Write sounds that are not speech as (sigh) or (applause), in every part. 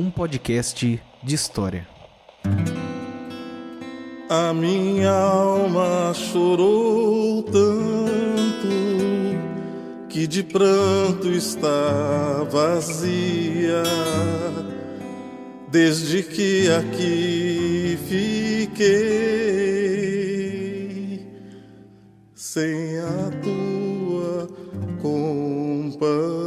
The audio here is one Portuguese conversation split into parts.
um podcast de história. A minha alma chorou tanto que de pranto está vazia. Desde que aqui fiquei sem a tua companhia.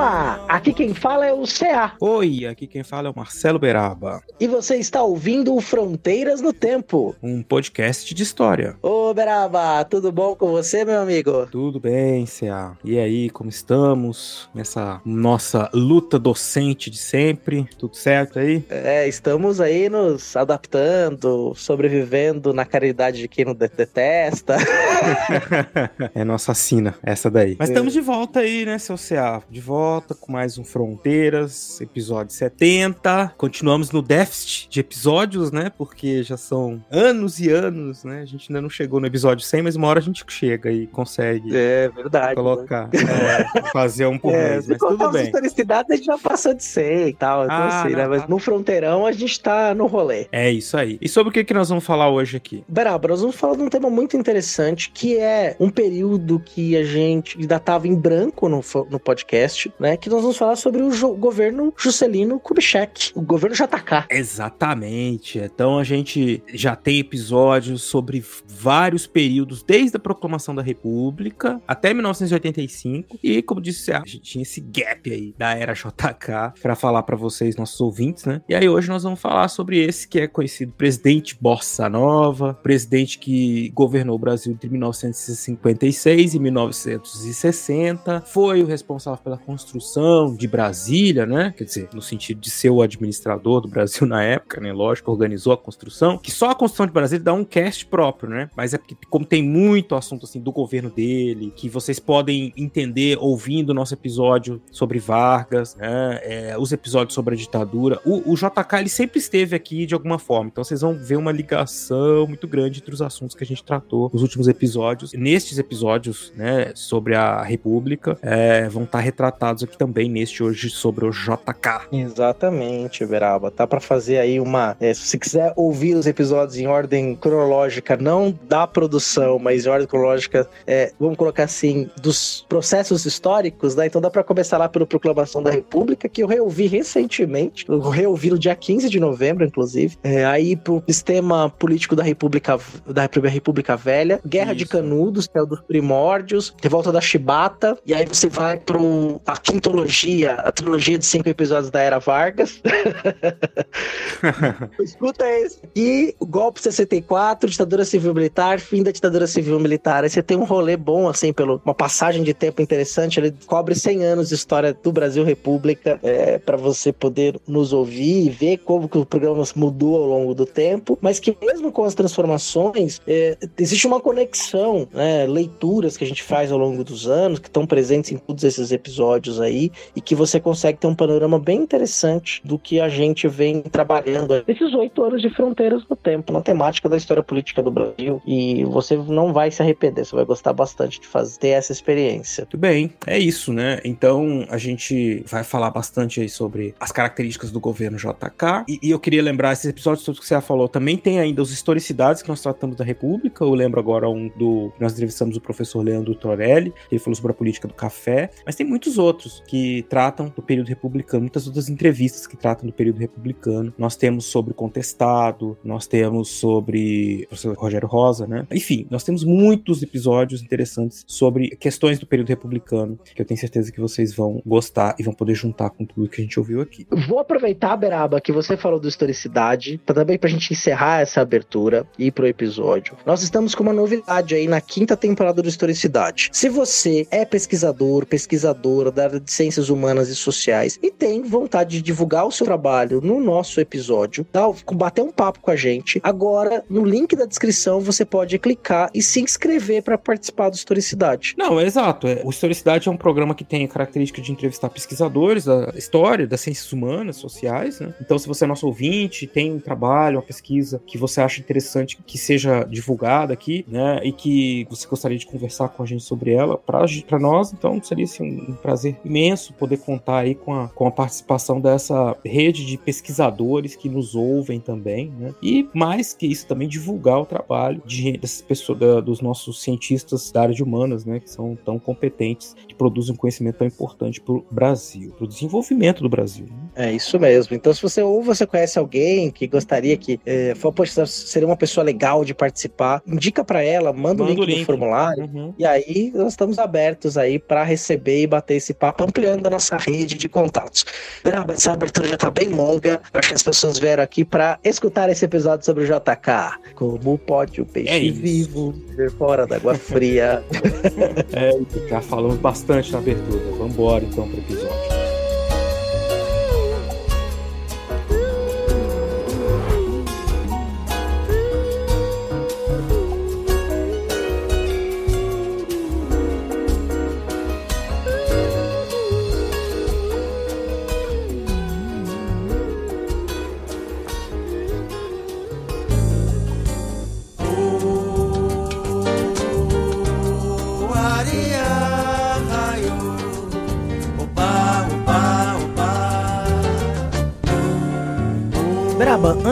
Olá, aqui quem fala é o CA Oi, aqui quem fala é o Marcelo Beraba, e você está ouvindo o Fronteiras no Tempo. um podcast de história. Ô Beraba, tudo bom com você, meu amigo? Tudo bem, CA? E aí, como estamos nessa nossa luta docente de sempre? Tudo certo aí? É, estamos aí nos adaptando, sobrevivendo na caridade de quem não de- detesta. (laughs) é nossa sina, essa daí. Mas estamos de volta aí, né, seu CA? De volta com mais um Fronteiras, episódio 70. Continuamos no déficit de episódios, né? Porque já são anos e anos, né? A gente ainda não chegou no episódio 100, mas uma hora a gente chega e consegue É verdade. colocar, (laughs) é, fazer um por É, mês, mas tudo as bem. historicidades, a gente já passou de 100 e tal, então Ah, assim, né? não, Mas tá. no fronteirão a gente tá no rolê. É isso aí. E sobre o que, que nós vamos falar hoje aqui? Beraba, nós vamos falar de um tema muito interessante, que é um período que a gente ainda estava em branco no, no podcast, né? Que nós vamos falar sobre o governo Juscelino Kubitschek, o governo JK. Exatamente. Então a gente já tem episódios sobre vários períodos, desde a proclamação da República até 1985. E, como disse, a gente tinha esse gap aí da era JK para falar para vocês, nossos ouvintes, né? E aí hoje nós vamos falar sobre esse que é conhecido presidente Bossa Nova, presidente que governou o Brasil entre 1956 e 1960, foi o responsável pela construção de Brasília, né? Quer dizer, no sentido de ser o administrador do Brasil (laughs) na época, né? Lógico, organizou a construção, que só a construção de Brasília dá um cast próprio, né? Mas é porque, como tem muito assunto assim do governo dele, que vocês podem entender ouvindo o nosso episódio sobre Vargas, né? É, os episódios sobre a ditadura. O, o JK ele sempre esteve aqui de alguma forma, então vocês vão ver uma ligação muito grande entre os assuntos que a gente tratou nos últimos episódios. Nestes episódios, né, sobre a República, é, vão estar retratados aqui também neste hoje sobre o JK. Exatamente, Beraba. Tá pra fazer aí uma. é, se você quiser ouvir os episódios em ordem cronológica, não da produção, mas em ordem cronológica, é, vamos colocar assim, dos processos históricos, né? Então dá pra começar lá pela Proclamação da República, que eu reouvi recentemente. Eu reouvi no dia 15 de novembro, inclusive. É, aí pro sistema político da República, da República, Velha, Guerra de Isso. Canudos, que é o dos primórdios, Revolta da Chibata, e aí você vai pro a quintologia, a trilogia de cinco episódios da Era Vargas. (laughs) Escuta esse. E o golpe 64, ditadura civil militar, fim da ditadura civil militar. Aí você tem um rolê bom, assim, pelo uma passagem de tempo interessante. Ele cobre 100 anos de história do Brasil República, é, para você poder nos ouvir e ver como que o programa mudou ao longo do tempo, mas que mesmo com as transformações, é, existe uma conexão, né, leituras que a gente faz ao longo dos anos, que estão presentes em todos esses episódios aí, e que você consegue ter um panorama bem interessante do que a gente vem trabalhando nesses oito anos de fronteiras no tempo, na temática da história política do Brasil. E você não vai se arrepender, você vai gostar bastante de fazer ter essa experiência. Muito bem, é isso, né? Então a gente vai falar bastante aí sobre as características do governo JK. E, e eu queria lembrar, esses episódios todos que você já falou, também tem ainda os historicidades que nós tratamos da República. Eu lembro agora um do. Nós entrevistamos o professor Leandro Torelli, que ele falou sobre a política do café. Mas tem muitos outros que tratam do período republicano, muitas outras entrevistas que tratam do período republicano. Nós temos sobre o contestado, nós temos sobre o professor Rogério Rosa, né? Enfim, nós temos muitos episódios interessantes sobre questões do período republicano, que eu tenho certeza que vocês vão gostar e vão poder juntar com tudo que a gente ouviu aqui. Vou aproveitar, Beraba, que você falou do Historicidade, também pra gente encerrar essa abertura e ir pro episódio. Nós estamos com uma novidade aí na quinta temporada do Historicidade. Se você é pesquisador, pesquisadora da área de ciências humanas e sociais e tem vontade de divulgar o seu trabalho no nosso episódio, bater um papo com a gente, agora no link da descrição você pode clicar e se inscrever para participar do Historicidade. Não, é exato. O Historicidade é um programa que tem a característica de entrevistar pesquisadores da história, das ciências humanas, sociais, né? Então, se você é nosso ouvinte, tem um trabalho, uma pesquisa que você acha interessante que seja divulgada aqui, né? E que você gostaria de conversar com a gente sobre ela, para nós, então seria assim, um prazer imenso poder contar aí com a, com a participação dessa rede de pesquisadores que nos ouvem também, né? E mais que isso, também divulgar o trabalho de, dessas pessoas, da, dos nossos cientistas da área de humanas, né? Que são tão competentes, que produzem um conhecimento tão importante para o Brasil, para o desenvolvimento do Brasil. Né? É isso mesmo. Então, se você ou você conhece alguém que gostaria que é, for, poxa, seria uma pessoa legal de participar, indica para ela, manda, manda o link, link do formulário. Uhum. E aí nós estamos abertos aí para receber e bater esse papo, ampliando a nossa rede de contatos. Braba, essa abertura já tá bem longa. Acho que as pessoas vieram aqui para escutar esse episódio sobre o JK. Como pode o peixe é vivo ver fora da água fria? (laughs) é, já falamos bastante na abertura. Vamos embora então pro episódio.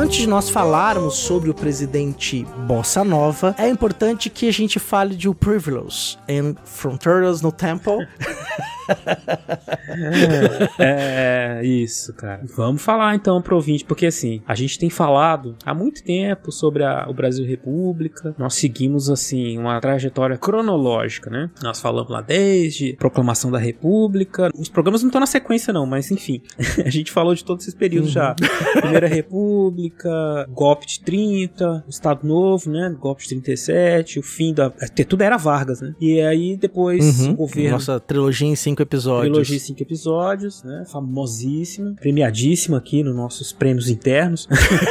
Antes de nós falarmos sobre o presidente Bossa Nova, é importante que a gente fale de O Privilege and Fronteiras no Temple. (laughs) (laughs) é, é, isso, cara. Vamos falar então pro ouvinte, porque assim, a gente tem falado há muito tempo sobre a, o Brasil República, nós seguimos assim uma trajetória cronológica, né? Nós falamos lá desde proclamação da República, os programas não estão na sequência não, mas enfim, (laughs) a gente falou de todos esses períodos uhum. já. (laughs) Primeira República, golpe de 30, Estado Novo, né? Golpe de 37, o fim da... Tudo era Vargas, né? E aí depois uhum. o governo... Nossa trilogia em cinco cinco episódios. Trilogia em cinco episódios, né? Famosíssima, premiadíssima aqui nos nossos prêmios internos.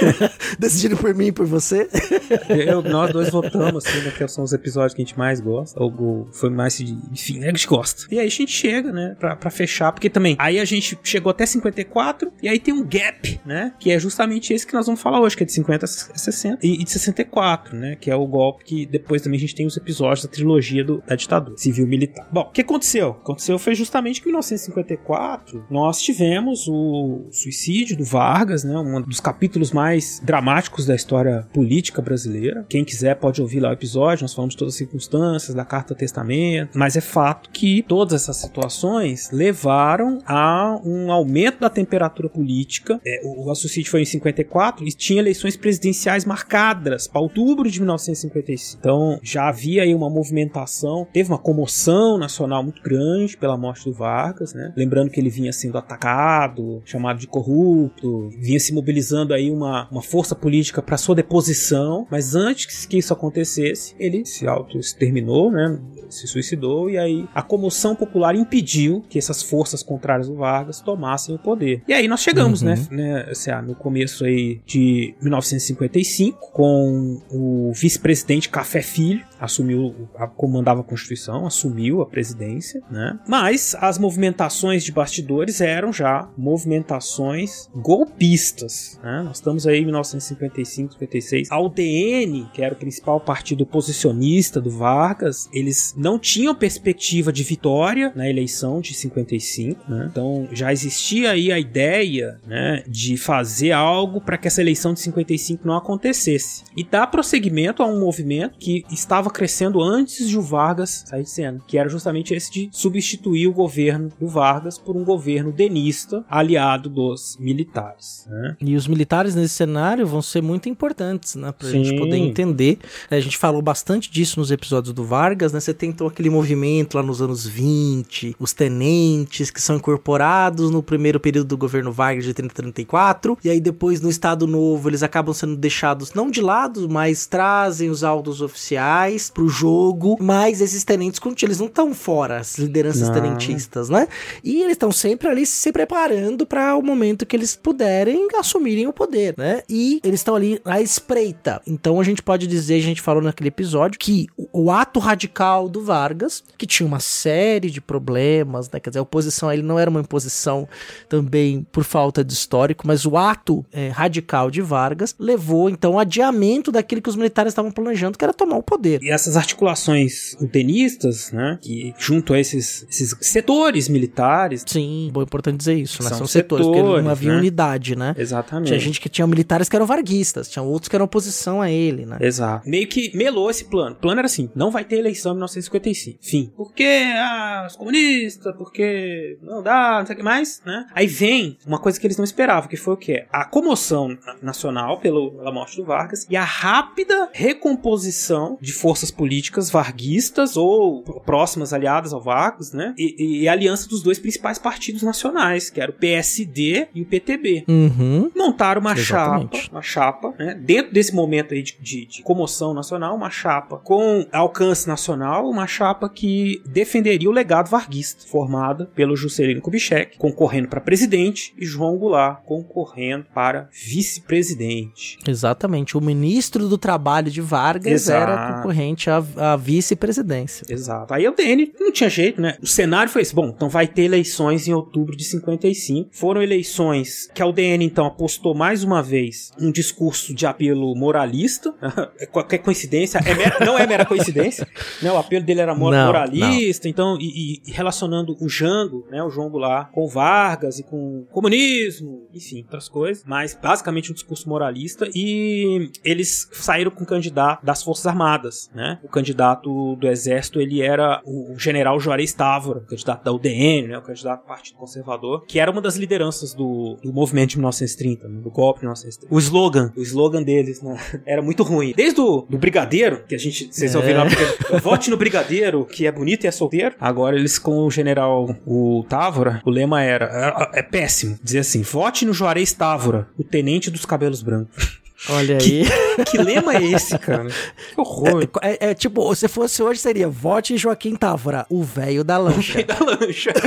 (laughs) Decidido por mim e por você. (laughs) Eu, nós dois votamos, assim, né, que são os episódios que a gente mais gosta. Ou, foi mais de. Enfim, né, a gente gosta. E aí a gente chega, né, pra, pra fechar, porque também. Aí a gente chegou até 54, e aí tem um gap, né? Que é justamente esse que nós vamos falar hoje, que é de 50 a 60. E, e de 64, né? Que é o golpe que depois também a gente tem os episódios da trilogia do, da ditadura civil-militar. Bom, o que aconteceu? Aconteceu foi justamente que em 1954 nós tivemos o suicídio do Vargas, né, um dos capítulos mais dramáticos da história política brasileira. Quem quiser pode ouvir lá o episódio, nós falamos todas as circunstâncias, da carta testamento, mas é fato que todas essas situações levaram a um aumento da temperatura política. É, o, o suicídio foi em 54 e tinha eleições presidenciais marcadas para outubro de 1955. Então já havia aí uma movimentação, teve uma comoção nacional muito grande pela morte morte do Vargas, né? Lembrando que ele vinha sendo atacado, chamado de corrupto, vinha se mobilizando aí uma, uma força política para sua deposição, mas antes que isso acontecesse, ele se auto-exterminou, né? Se suicidou e aí a comoção popular impediu que essas forças contrárias do Vargas tomassem o poder. E aí nós chegamos, né, uhum. né, né assim, no começo aí de 1955 com o vice-presidente Café Filho assumiu, comandava a Constituição, assumiu a presidência, né? Mas as movimentações de bastidores eram já movimentações golpistas, né? Nós estamos aí em 1955, 56. A UDN, que era o principal partido oposicionista do Vargas, eles não tinham perspectiva de vitória na eleição de 55, né? Então já existia aí a ideia, né, de fazer algo para que essa eleição de 55 não acontecesse e dar prosseguimento a um movimento que estava crescendo antes de o Vargas sair de cena, que era justamente esse de substituir o governo do Vargas por um governo denista aliado dos militares. Né? E os militares nesse cenário vão ser muito importantes, né? Pra Sim. gente poder entender. A gente falou bastante disso nos episódios do Vargas, né? Você tem então aquele movimento lá nos anos 20, os tenentes que são incorporados no primeiro período do governo Vargas de 30 a 34, e aí depois no Estado Novo eles acabam sendo deixados não de lado, mas trazem os autos oficiais pro jogo, mas esses tenentes eles não estão fora, as lideranças Não. tenentistas, né? E eles estão sempre ali se preparando para o momento que eles puderem assumirem o poder, né? E eles estão ali à espreita. Então a gente pode dizer, a gente falou naquele episódio, que o, o ato radical do Vargas, que tinha uma série de problemas, né? Quer dizer, a oposição a ele não era uma imposição também por falta de histórico, mas o ato é, radical de Vargas levou então ao adiamento daquilo que os militares estavam planejando, que era tomar o poder. E essas articulações tenistas, né, que junto a esses, esses setores militares, Sim, bom, é importante dizer isso, né? São São, setores, porque setores, não havia né? unidade, né? exatamente. Tinha gente que tinha militares que eram varguistas, tinha outros que eram oposição a ele, né? Exato. Meio que melou esse plano. O plano era assim: não vai ter eleição em 1955. Fim. Porque ah, os comunistas, porque não dá, não sei o que mais, né? Aí vem uma coisa que eles não esperavam, que foi o quê? A comoção na- nacional pelo- pela morte do Vargas e a rápida recomposição de forças políticas varguistas ou próximas aliadas ao Vargas, né? E, e a aliança dos dois principais partidos nacionais, que era o PSD e o PTB Uhum. montaram uma Exatamente. chapa, uma chapa, né? Dentro desse momento aí de, de- de comoção nacional, uma chapa com alcance nacional, uma chapa que defenderia o legado varguista, formada pelo Juscelino Kubitschek, concorrendo para presidente, e João Goulart concorrendo para vice-presidente. Exatamente. O ministro do Trabalho de Vargas Exato. era concorrente à, à vice-presidência. Exato. Aí o DN não tinha jeito, né? O cenário foi esse. Bom, então vai ter eleições em outubro de 55. Foram eleições que a UDN, então, apostou mais uma vez um discurso de apelo moralista. (laughs) É Qualquer coincidência. É mera- não é mera coincidência. (laughs) né? O apelo dele era mo- Não, moralista. Então, e, e relacionando o Jango, né? O João Goulart, com Vargas e com o comunismo, enfim, outras coisas. Mas basicamente um discurso moralista. E eles saíram com o candidato das Forças Armadas, né? O candidato do Exército, ele era o general Juarez Távora, o candidato da UDN, né? O candidato do Partido Conservador, que era uma das lideranças do, do movimento de 1930, né? do golpe de 1930. O slogan, o slogan deles, né? (laughs) Era muito ruim. Desde o do Brigadeiro, que a gente, vocês É. ouviram lá, porque, (laughs) vote no Brigadeiro, que é bonito e é solteiro. Agora eles com o general, o Távora, o lema era, é, é péssimo, dizer assim, vote no Juarez Távora, o tenente dos cabelos brancos. (laughs) Olha aí. (laughs) que lema é esse, cara? Que horror. É, é tipo, se fosse hoje seria vote em Joaquim Távora, o velho da lancha. da lancha. (laughs)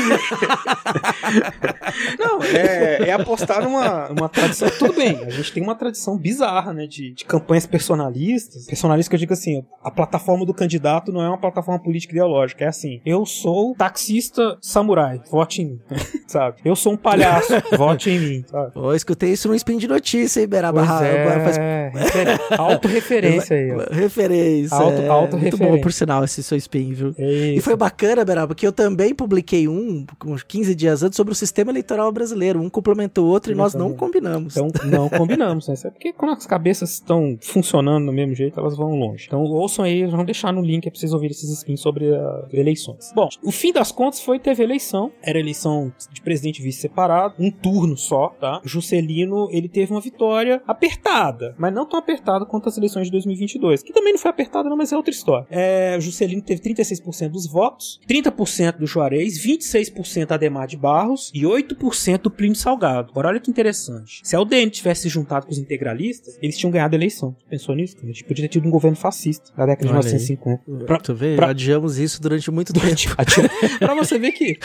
Não, é, é apostar numa, numa tradição. Tudo bem, a gente tem uma tradição bizarra, né? De, de campanhas personalistas. Personalistas que eu digo assim: a plataforma do candidato não é uma plataforma política ideológica. É assim: eu sou taxista samurai, vote em mim. Sabe? Eu sou um palhaço, (laughs) vote em mim. Sabe? Eu escutei isso no spin de notícia, hein, Beraba? Pois é, Faz refer- autorreferência aí, ó. (laughs) Referência. Auto- é, autorreferência. Muito bom, por sinal, esse seu spin, viu? É E isso. foi bacana, Beraba, porque eu também publiquei um, uns 15 dias antes, sobre o sistema eleitoral brasileiro. Um complementou o outro e nós não combinamos. Então não combinamos, né? É porque quando as cabeças estão funcionando do mesmo jeito, elas vão longe. Então ouçam aí, vamos deixar no link aí pra vocês ouvirem esses spins sobre eleições. Bom, o fim das contas foi teve eleição. Era eleição de presidente e vice separado, um turno só, tá? Juscelino, ele teve uma vitória apertada, mas não tão apertada quanto as eleições de 2022, que também não foi apertada não, mas é outra história. É, Juscelino teve 36% dos votos, 30% do Juarez, 26% Ademar de Barros e 8% do Plínio Salgado. Agora olha que interessante. Se a UDN tivesse se juntado com os integralistas, eles tinham ganhado a eleição. Pensou nisso? A gente podia ter tido um governo fascista na década de Olha aí. 1950. Pra, Tu vê? pra- Adiamos isso durante muito tempo. (laughs) pra você ver que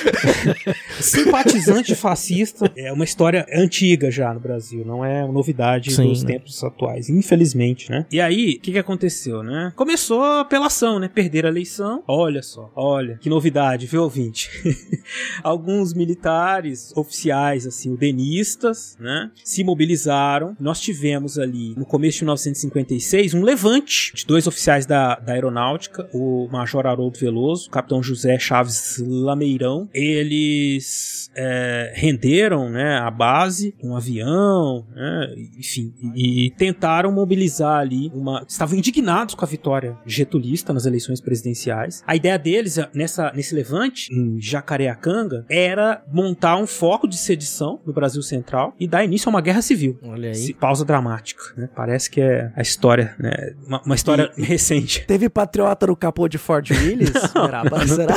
simpatizante fascista é uma história antiga já no Brasil, não é novidade Sim, dos né? tempos atuais, infelizmente, né? E aí, o que, que aconteceu, né? Começou a apelação, né? Perder a eleição. Olha só, olha, que novidade, viu, ouvinte? (laughs) Alguns militares oficiais, assim, udenistas, né? Se mobilizaram. Nós tivemos ali, no começo de 1956, um levante de dois oficiais da, da aeronáutica, o Major Haroldo Veloso, o Capitão José Chaves Lameirão. Eles é, renderam, né, a base, um avião, né, enfim, e que tentaram mobilizar ali uma. estavam indignados com a vitória getulista nas eleições presidenciais. A ideia deles nessa, nesse levante, em Jacareacanga, era montar um foco de sedição no Brasil Central e dar início a uma guerra civil. Olha aí. Pausa dramática, né? Parece que é a história, né? Uma, uma história recente. Teve patriota no capô de Ford Willis? (laughs) Beraba, será?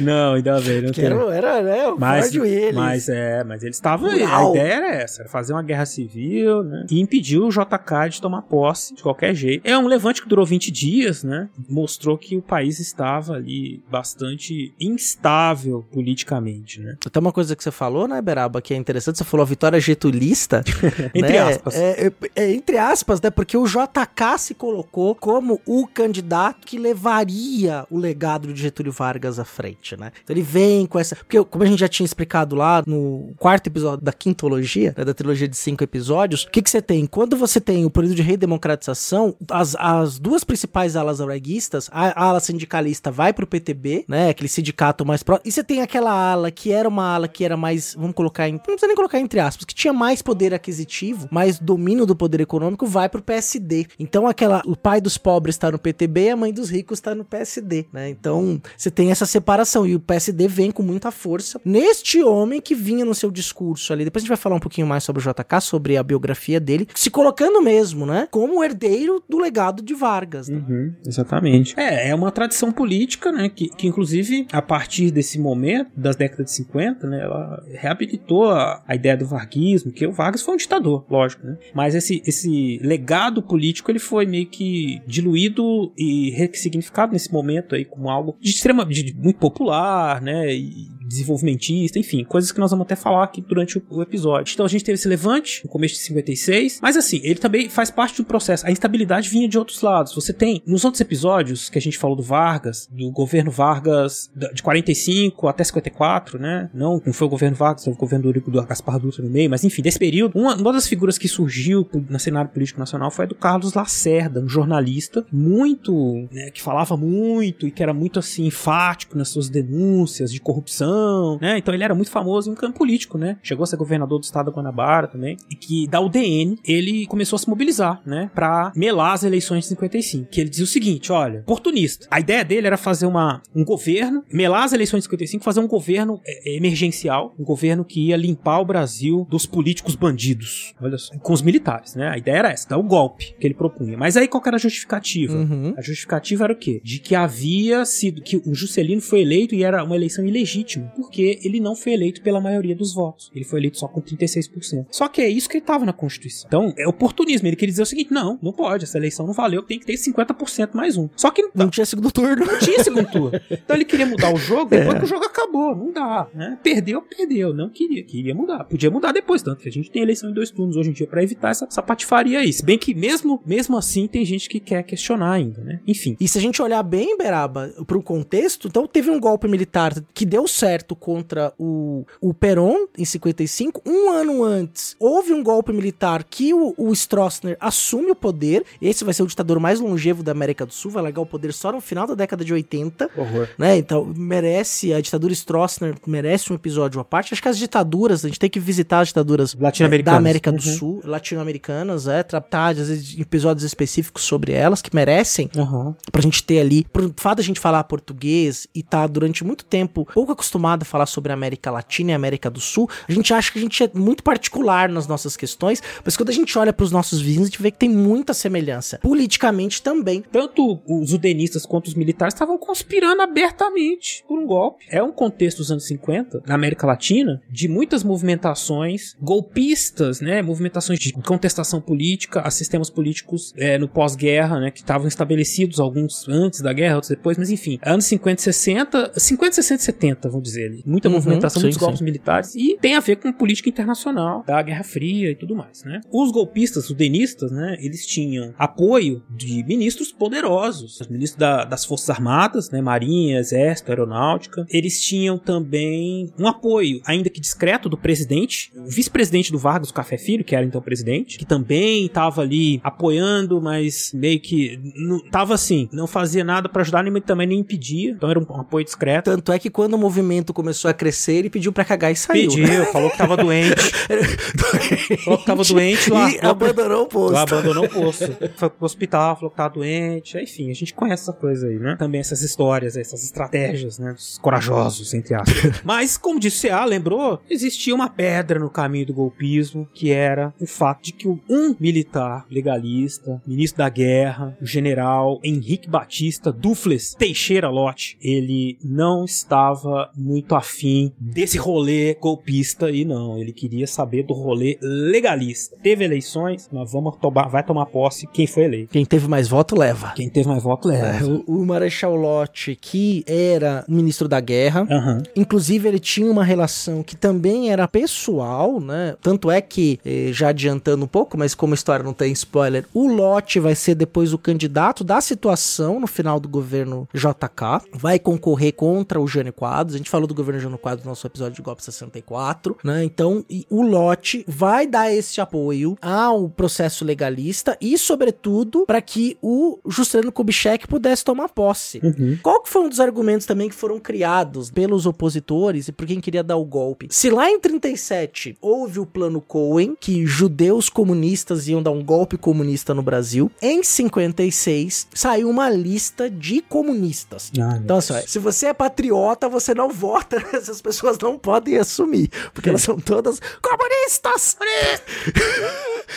Não, ainda bem, não Que tem. era, né? O Mas, Ford Willis. mas é, mas eles estavam. A Uau. Ideia era essa, era fazer uma guerra civil, né? E impedir o JK de tomar posse de qualquer jeito. É um levante que durou 20 dias, né? Mostrou que o país estava ali bastante instável politicamente, né? Tem uma coisa que você falou, né, Beraba, que é interessante. Você falou a vitória getulista. (laughs) Entre né? aspas. É, é- é entre aspas, né? Porque o JK se colocou como o candidato que levaria o legado de Getúlio Vargas à frente, né? Então ele vem com essa. Porque, como a gente já tinha explicado lá no quarto episódio da quintologia, né, da trilogia de cinco episódios, o que, que você tem? Quando você tem o período de redemocratização, as, as duas principais alas auraguistas, a, a ala sindicalista vai pro PTB, né? Aquele sindicato mais próximo. E você tem aquela ala que era uma ala que era mais, vamos colocar em, não precisa nem colocar entre aspas, que tinha mais poder aquisitivo, mais domínio do poder econômico, vai pro PSD. Então aquela, o pai dos pobres está no PTB a mãe dos ricos está no PSD, né? Então você tem essa separação e o PSD vem com muita força neste homem que vinha no seu discurso ali. Depois a gente vai falar um pouquinho mais sobre o JK, sobre a biografia dele, se colocando mesmo, né? Como herdeiro do legado de Vargas. né? Uhum, exatamente. É, é uma tradição política, né? Que, que inclusive, a partir desse momento, das décadas de 50, né? Ela reabilitou a, a ideia do varguismo, que o Vargas foi um ditador, lógico, né? Mas esse, esse legado político, ele foi meio que diluído e ressignificado nesse momento aí como algo de extrema, de, de muito popular, né? E desenvolvimentista, enfim, coisas que nós vamos até falar aqui durante o, episódio. Então a gente teve esse levante no começo de 56, mas assim, ele também faz parte do processo. A instabilidade vinha de outros lados. Você tem, nos outros episódios que a gente falou do Vargas, do governo Vargas de 45 até 54, né? Não, não foi o governo Vargas, foi o governo do, Eurico- do Gaspar Dutra no meio, mas enfim, desse período, uma, uma das figuras que surgiu no cenário político nacional foi a do Carlos Lacerda, um jornalista muito, né, que falava muito e que era muito assim enfático nas suas denúncias de corrupção, né? Então ele era muito famoso em campo político, né? Chegou a ser governador do estado da Guanabara também, e que da UDN ele começou a se mobilizar, né, para melar as eleições de 55. Que ele dizia o seguinte, olha, oportunista. A ideia dele era fazer uma um governo, melar as eleições de 55, fazer um governo é, emergencial, um governo que ia limpar o Brasil dos políticos bandidos. Olha só, com os militares, né? A ideia era essa, dar o golpe que ele propunha. Mas aí qual era a justificativa? Uhum. A justificativa era o quê? De que havia sido que o Juscelino foi eleito e era uma eleição ilegítima, porque ele não foi eleito pela maioria dos votos. Ele foi eleito só com 36%. Só que é isso que estava na Constituição. Então, é oportunismo. Ele queria dizer o seguinte: não, não pode, essa eleição não valeu, tem que ter 50% mais um. Só que Não tinha segundo turno. não tinha segundo turno. Então ele queria mudar o jogo depois que o jogo acabou. Não dá, né? Perdeu, perdeu. Não queria. Queria mudar. Podia mudar depois, tanto que a gente tem eleição em dois turnos hoje em dia pra evitar essa, essa patifaria aí. Se bem que mesmo, mesmo assim tem gente que quer questionar ainda, né? Enfim. E se a gente olhar bem, Beraba, pro contexto, então teve um golpe militar que deu certo contra o, o Perón em 55. Um ano antes, houve um golpe militar que o, o Stroessner assume o poder. Esse vai ser o ditador mais longevo da América do Sul, vai largar o poder só no final da década de 80. Horror. Né? Então, merece, a ditadura Stroessner merece um episódio à parte. Acho que as ditaduras, a gente tem que visitar as ditaduras da América do Uhum. Sul, latino-americanas, é, tratar, às vezes, de episódios específicos sobre elas, que merecem Aham. pra gente ter ali, pro fato da gente falar português e tá durante muito tempo pouco acostumado a falar sobre a América Latina e América do Sul, a gente acha que a gente é muito particular nas nossas questões, mas quando a gente olha pros nossos vizinhos, a gente vê que tem muita semelhança. Politicamente também. Tanto os udenistas quanto os militares estavam conspirando abertamente por um golpe. É um contexto dos anos 50, na América Latina, de muitas movimentações golpistas, né? Movimentações de contestação política a sistemas políticos é, no pós-guerra, né? Que estavam estabelecidos, alguns antes da guerra, outros depois, mas enfim, anos 50 e 60, 50, 60 e 70, vamos dizer ali. Muita Uhum, movimentação, sim, muitos golpes sim. militares e tem a ver com política internacional, da Guerra Fria e tudo mais, né? Os golpistas, os denistas, né? Eles tinham apoio de ministros poderosos, os ministros da- das Forças Armadas, né? Marinha, Exército, Aeronáutica. Eles tinham também um apoio, ainda que discreto, do presidente, o vice-presidente do Vargas, o Café Filho, que era então presidente, que também estava ali apoiando, mas meio que não tava assim, não fazia nada para ajudar nem também nem impedia. Então era um, um apoio discreto. Tanto é que quando o movimento pinto começou a crescer, ele pediu pra cagar e saiu. Pediu, né? falou que tava doente. (laughs) falou que tava doente lá. E abandonou o posto. Lá abandonou o posto. (laughs) Foi pro hospital, falou que tava doente. Enfim, a gente conhece essa coisa aí, né? Também essas histórias, essas estratégias, né? Os corajosos, entre aspas. (laughs) Mas, como disse a, lembrou, existia uma pedra no caminho do golpismo, que era o fato de que um militar legalista, ministro da guerra, o general Henrique Batista Dufles Teixeira Lott, ele não estava muito afim desse rolê golpista e não, ele queria saber do rolê legalista. Teve eleições, nós vamos tomar, vai tomar posse quem foi eleito. Quem teve mais voto leva. Quem teve mais voto leva. É, o, o Marechal Lott, que era ministro da guerra, Aham. inclusive ele tinha uma relação que também era pessoal, né? Tanto é que, eh, já adiantando um pouco, mas como a história não tem spoiler, o Lott vai ser depois o candidato da situação no final do governo JK, vai concorrer contra o Jânio Quadros. A gente falou do governo Jânio Quadros no nosso episódio de golpe 64, né? Então, o Lott vai dar esse apoio ao processo legalista e, sobretudo, para que o Juscelino Kubitschek pudesse tomar posse. Uhum. Qual que foi um dos argumentos também que foram criados pelos opositores e por quem queria dar o golpe? Se lá em 37 houve o plano Cohen, que judeus comunistas iam dar um golpe comunista no Brasil, em 56 saiu uma lista de comunistas. Meu Então, assim, se você é patriota, você não vota, essas pessoas não podem assumir, porque elas são todas comunistas!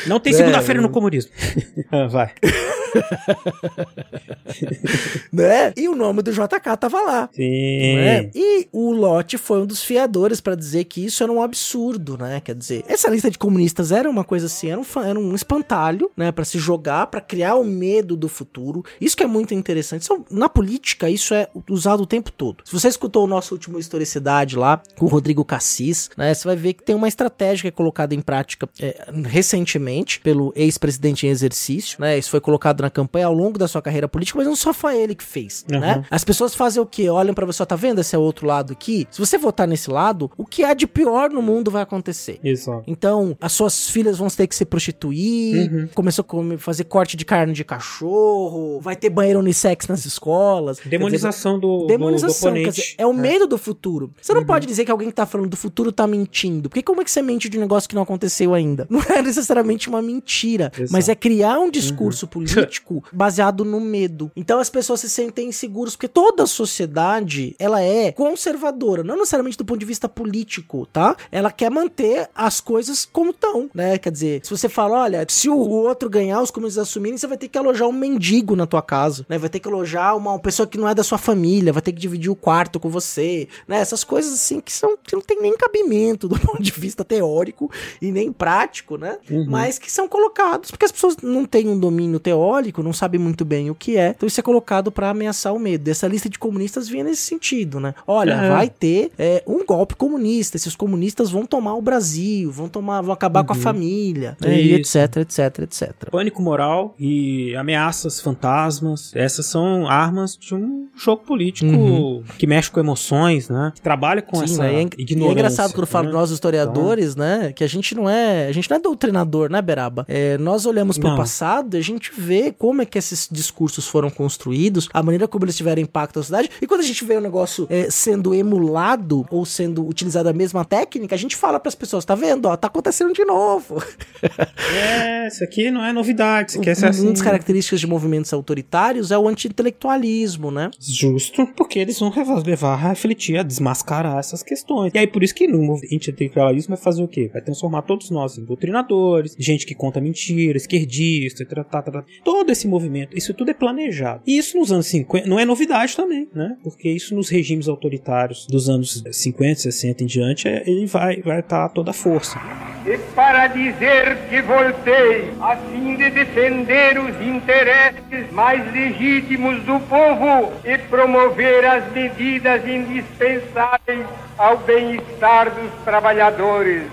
Não tem É. segunda-feira no comunismo. (laughs) Vai. (laughs) (laughs) né? E o nome do JK tava lá. Sim. né? E o Lott foi um dos fiadores pra dizer que isso era um absurdo, né? Quer dizer, essa lista de comunistas era uma coisa assim, era um, era um espantalho, né? Pra se jogar, pra criar o medo do futuro. Isso que é muito interessante. Isso, na política, isso é usado o tempo todo. Se você escutou o nosso último Historicidade lá, com o Rodrigo Cassis, né? Você vai ver que tem uma estratégia que é colocada em prática é, recentemente pelo ex-presidente em exercício, né? Isso foi colocado na campanha ao longo da sua carreira política, mas não só foi ele que fez, Uhum. né? As pessoas fazem o quê? Olham pra você, ó, tá vendo esse é outro lado aqui? Se você votar nesse lado, o que há de pior no mundo vai acontecer. Isso. Então, as suas filhas vão ter que se prostituir, Uhum. começou a fazer corte de carne de cachorro, vai ter banheiro unissex nas escolas. Quer dizer, Demonização do, do- Demonização, do oponente. dizer, é o medo do futuro. Você não pode dizer que alguém que tá falando do futuro tá mentindo. Porque como é que você mente de um negócio que não aconteceu ainda? (laughs) Não é necessariamente uma mentira, Exato. mas é criar um discurso político baseado no medo. Então as pessoas se sentem inseguras, porque toda a sociedade, ela é conservadora, não necessariamente do ponto de vista político, tá? Ela quer manter as coisas como estão, né? Quer dizer, se você fala, olha, se o outro ganhar, os comunistas assumirem, você vai ter que alojar um mendigo na tua casa, né? Vai ter que alojar uma pessoa que não é da sua família, vai ter que dividir o quarto com você, né? Essas coisas assim que são que não tem nem cabimento do (laughs) ponto de vista teórico e nem prático, né? Mas que são colocados porque as pessoas não têm um domínio teórico, não sabem muito bem o que é. Então isso é colocado pra ameaçar o medo. Essa lista de comunistas vinha nesse sentido, né? Olha, É. vai ter é, um golpe comunista, esses comunistas vão tomar o Brasil, vão tomar, vão acabar com a família, né? e etc, etc, etc. Pânico moral e ameaças fantasmas. Essas são armas de um jogo político Uhum. que mexe com emoções, né? Que trabalha com essa né? É, en- ignorância. e é engraçado quando falo né? nós historiadores, né? Que a gente não é. A gente não é doutrinador, né, Beraba? É, nós olhamos pro Não. passado e a gente vê como é que esses discursos foram construídos, a maneira como eles tiveram impacto na sociedade. E quando a gente vê o negócio é, sendo emulado ou sendo utilizada a mesma técnica, a gente fala pras pessoas, tá vendo? Ó, tá acontecendo de novo. (laughs) É, isso aqui não é novidade. Isso aqui é Um assim. das características de movimentos autoritários é o anti-intelectualismo, né? Justo, porque eles vão levar a refletir, a desmascarar essas questões. E aí, por isso que no movimento intelectualismo vai fazer o quê? Vai transformar todos nós em doutrinadores, gente que conta mentira, esquerdista, tá, tá, tá, tá. Todo esse movimento, isso tudo é planejado. E isso nos anos 50 não é novidade também, né? Porque isso nos regimes autoritários dos anos 50, 60 em diante, é- ele vai vai estar toda a força. E para dizer que voltei a fim de defender os interesses mais legítimos do povo e promover as medidas indispensáveis ao bem-estar dos trabalhadores.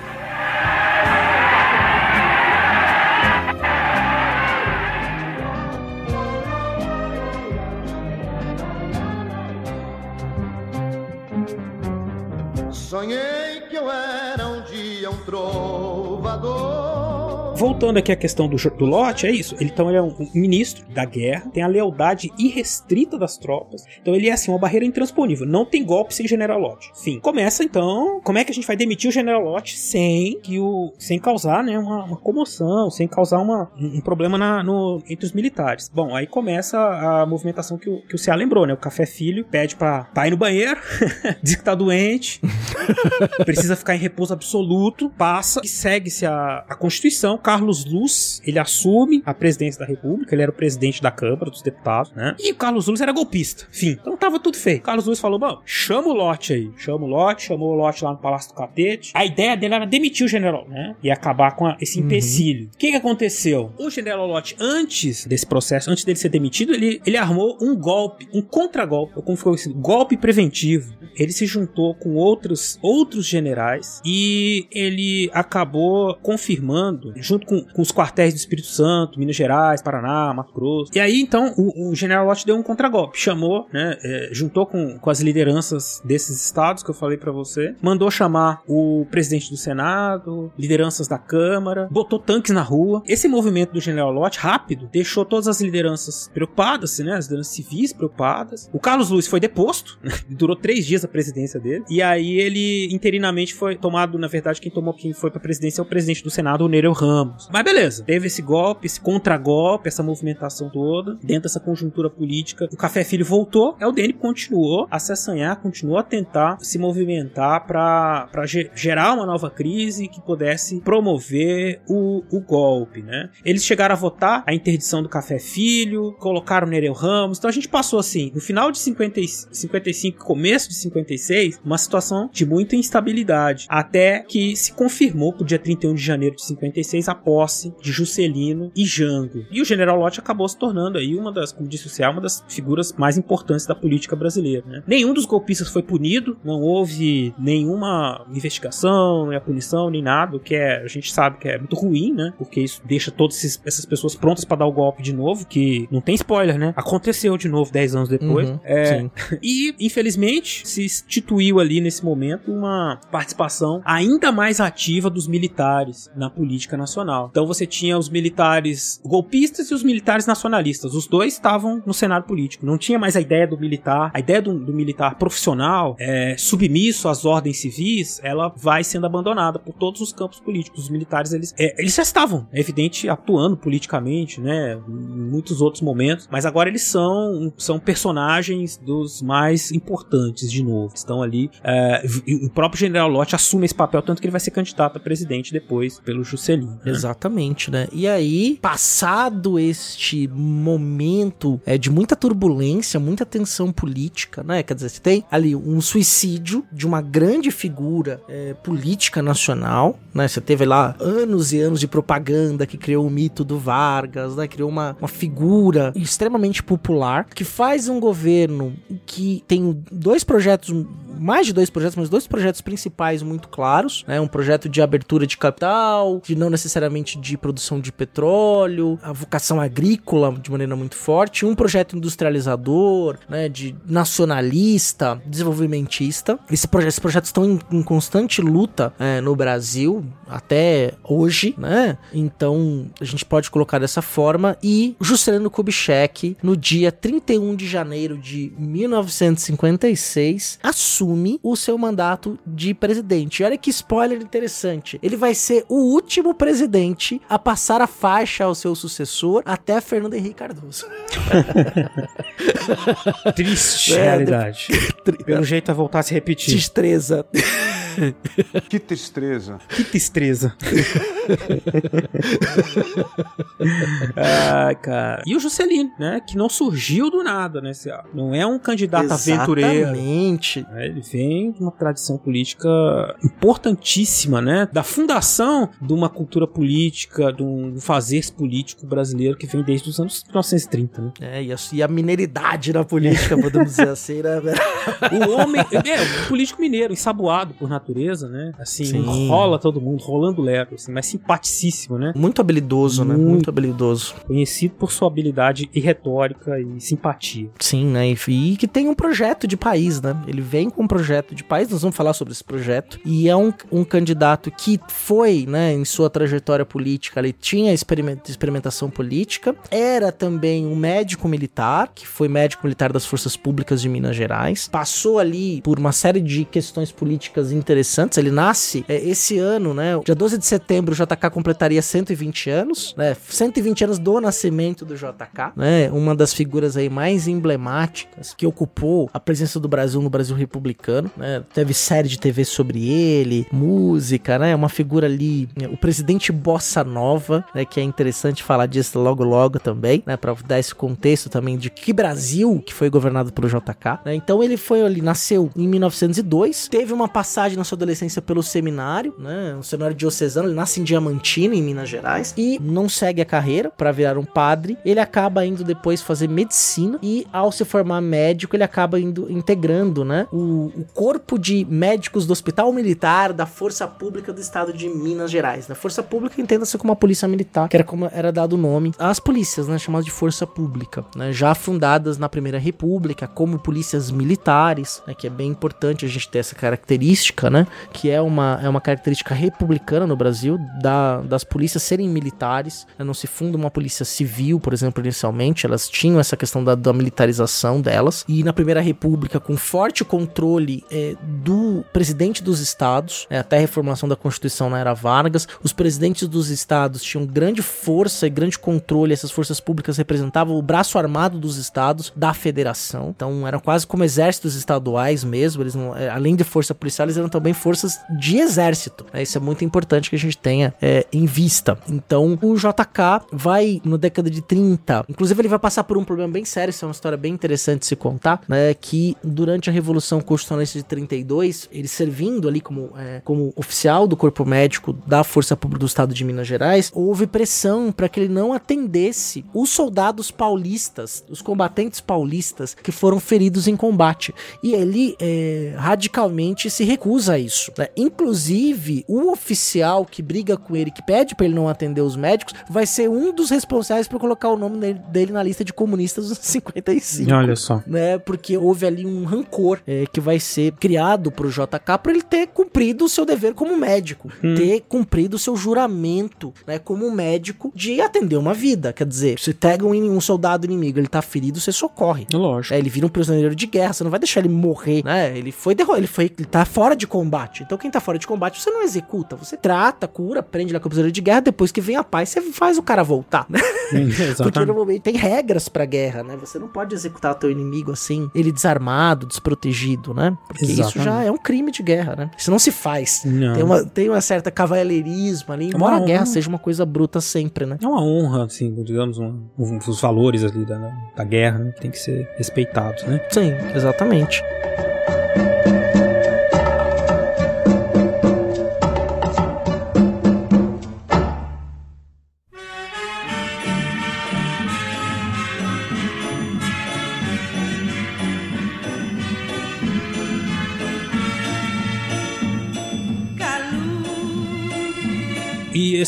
Sonhei que eu era um dia um trovador voltando aqui à questão do, do lote, é isso. Ele, então ele é um, um ministro da guerra, tem a lealdade irrestrita das tropas. Então ele é assim, uma barreira intransponível. Não tem golpe sem General Lott. Fim. Começa então, como é que a gente vai demitir o General Lott sem que o sem causar, né, uma, uma comoção, sem causar uma, um problema na, no, entre os militares. Bom, aí começa a movimentação que o, que o Ceará lembrou, né? O Café Filho pede pra ir no banheiro, (laughs) diz que tá doente, (laughs) precisa ficar em repouso absoluto, passa e segue-se a, a Constituição. Carlos Luz, ele assume a presidência da República, ele era o presidente da Câmara dos Deputados, né? E o Carlos Luz era golpista. Fim. Então tava tudo feito. Carlos Luz falou: bom, chama o lote aí. Chama o lote, chamou o lote lá no Palácio do Catete. A ideia dele era demitir o general, né? E acabar com a, esse empecilho. O que, que aconteceu? O general Lott, antes desse processo, antes dele ser demitido, ele, ele armou um golpe, um contragolpe, ou como ficou conhecido, golpe preventivo. Ele se juntou com outros, outros generais e ele acabou confirmando, junto com, com os quartéis do Espírito Santo, Minas Gerais, Paraná, Mato Grosso. E aí, então, o, o general Lott deu um contragolpe, chamou, né, é, juntou com, com as lideranças desses estados que eu falei para você, mandou chamar o presidente do Senado, lideranças da Câmara, botou tanques na rua. Esse movimento do general Lott, rápido, deixou todas as lideranças preocupadas, né, as lideranças civis preocupadas. O Carlos Luiz foi deposto, (laughs) durou três dias a presidência dele, e aí ele interinamente foi tomado, na verdade, quem tomou quem foi pra presidência é o presidente do Senado, o Nereu Ramos. Mas beleza, teve esse golpe, esse contragolpe, essa movimentação toda, dentro dessa conjuntura política. O Café Filho voltou, é o DN continuou a se assanhar, continuou a tentar se movimentar para gerar uma nova crise que pudesse promover o, o golpe, né? Eles chegaram a votar a interdição do Café Filho, colocaram Nereu Ramos, então a gente passou assim, no final de 50, 55, começo de 56, uma situação de muita instabilidade, até que se confirmou pro dia 31 de janeiro de 56 a posse de Juscelino e Jango. E o General Lott acabou se tornando aí uma das, como disse o Céu, uma das figuras mais importantes da política brasileira. Né? Nenhum dos golpistas foi punido, não houve nenhuma investigação, nem a punição, nem nada, o que é, a gente sabe que é muito ruim, né? Porque isso deixa todas essas pessoas prontas para dar o golpe de novo, que não tem spoiler, né? Aconteceu de novo 10 anos depois. Uhum, é, (laughs) e, infelizmente, se instituiu ali nesse momento uma participação ainda mais ativa dos militares na política nacional. Então você tinha os militares golpistas e os militares nacionalistas. Os dois estavam no cenário político. Não tinha mais a ideia do militar, a ideia do, do militar profissional, é, submisso às ordens civis, ela vai sendo abandonada por todos os campos políticos. Os militares, eles, é, eles já estavam, é evidente, atuando politicamente, né, em muitos outros momentos, mas agora eles são, são personagens dos mais importantes, de novo. Estão ali, é, o próprio General Lott assume esse papel, tanto que ele vai ser candidato a presidente depois pelo Juscelino. Né? Exatamente, né? E aí, passado este momento é, de muita turbulência, muita tensão política, né? Quer dizer, você tem ali um suicídio de uma grande figura é, política nacional, né? Você teve lá anos e anos de propaganda que criou o mito do Vargas, né? Criou uma, uma figura extremamente popular que faz um governo que tem dois projetos mais de dois projetos, mas dois projetos principais muito claros, né? Um projeto de abertura de capital, de não necessariamente de produção de petróleo, a vocação agrícola de maneira muito forte, um projeto industrializador, né? De nacionalista, desenvolvimentista. Esse projeto, esses projetos estão em, em constante luta é, no Brasil até hoje, né? Então a gente pode colocar dessa forma. E Juscelino Kubitschek, no dia 31 de janeiro de 1956, assume o seu mandato de presidente. Olha que spoiler interessante. Ele vai ser o último presidente a passar a faixa ao seu sucessor até Fernando Henrique Cardoso. (laughs) Triste é, realidade. (laughs) Pelo jeito vai voltar a se repetir. Destreza. (laughs) Que tristeza. Que tristeza. (laughs) Ai, cara. E o Juscelino, né? Que não surgiu do nada, né? Não é um candidato aventureiro. Exatamente. É, ele vem de uma tradição política importantíssima, né? Da fundação de uma cultura política, de um fazer político brasileiro que vem desde os anos 1930, né? É, e a, e a mineiridade na política, podemos dizer assim, né? (laughs) o homem, é, o político mineiro, ensaboado por natureza natureza, né? Assim, Sim. rola todo mundo, rolando lero, assim, mas simpaticíssimo, né? Muito habilidoso, né? Muito. Muito habilidoso. Conhecido por sua habilidade e retórica e simpatia. Sim, né? E, e que tem um projeto de país, né? Ele vem com um projeto de país, nós vamos falar sobre esse projeto. E é um, um candidato que foi, né, em sua trajetória política, ele tinha experiment, experimentação política, era também um médico militar, que foi médico militar das Forças Públicas de Minas Gerais, passou ali por uma série de questões políticas interessantes. Ele nasce é, esse ano, né? Dia 12 de setembro, o JK completaria 120 anos, né? 120 anos do nascimento do JK, né? Uma das figuras aí mais emblemáticas que ocupou a presença do Brasil no Brasil republicano, né? Teve série de TV sobre ele, música, né? Uma figura ali, né? o presidente Bossa Nova, né? Que é interessante falar disso logo logo também, né? Para dar esse contexto também de que Brasil que foi governado pelo JK, né? Então ele foi ali, nasceu em 1902, teve uma passagem na sua adolescência pelo seminário, né? Um seminário diocesano, ele nasce em Diamantina, em Minas Gerais, e não segue a carreira para virar um padre. Ele acaba indo depois fazer medicina e ao se formar médico, ele acaba indo integrando, né, o, o corpo de médicos do Hospital Militar da Força Pública do Estado de Minas Gerais. Na Força Pública entenda-se como a Polícia Militar, que era como era dado o nome às polícias, né, chamadas de Força Pública, né, já fundadas na Primeira República como polícias militares, né, que é bem importante a gente ter essa característica, né, que é uma, é uma característica republicana no Brasil, da, das polícias serem militares, né, não se funda uma polícia civil, por exemplo, inicialmente, elas tinham essa questão da, da militarização delas, e na Primeira República, com forte controle é, do presidente dos estados, é, até a reformulação da Constituição na era Vargas, os presidentes dos estados tinham grande força e grande controle, essas forças públicas representavam o braço armado dos estados da federação, então eram quase como exércitos estaduais mesmo, eles não, é, além de força policial, eles eram também forças de exército, né? isso é muito importante que a gente tenha é, em vista. Então, o JK vai, na década de 30, inclusive ele vai passar por um problema bem sério, isso é uma história bem interessante de se contar, né? Que durante a Revolução Constitucionalista de 32, ele servindo ali como, é, como oficial do corpo médico da Força Pública do Estado de Minas Gerais, houve pressão para que ele não atendesse os soldados paulistas, os combatentes paulistas que foram feridos em combate. E ele é, radicalmente se recusa a isso. Né? Inclusive, o oficial que briga com ele, que pede para ele não atender os médicos, vai ser um dos responsáveis por colocar o nome dele, dele na lista de comunistas dos (laughs) 55. Olha só. Né? Porque houve ali um rancor é, que vai ser criado pro JK por ele ter cumprido o seu dever como médico, Hum. ter cumprido o seu juramento, né, como médico de atender uma vida. Quer dizer, você pega um, um soldado inimigo, ele tá ferido, você socorre. Lógico. É, ele vira um prisioneiro de guerra, você não vai deixar ele morrer, né? Ele foi derrotado, ele foi, ele tá fora de combate. Então quem tá fora de combate, você não executa, você trata, cura, prende lá com o prisioneiro de guerra, depois que vem a paz, você faz o cara voltar, né? (laughs) Porque normalmente tem regras pra guerra, né? Você não pode executar teu inimigo assim, ele desarmado, desprotegido, né? Porque isso Exatamente. já é um crime de guerra, né? Isso não se faz. Não. Tem uma, tem uma certa cavalheirismo ali, É embora uma a guerra honra. seja uma coisa bruta sempre, né? É uma honra, assim, digamos, um- um- os valores ali da, da guerra, né? Tem que ser respeitados, né? Sim, exatamente.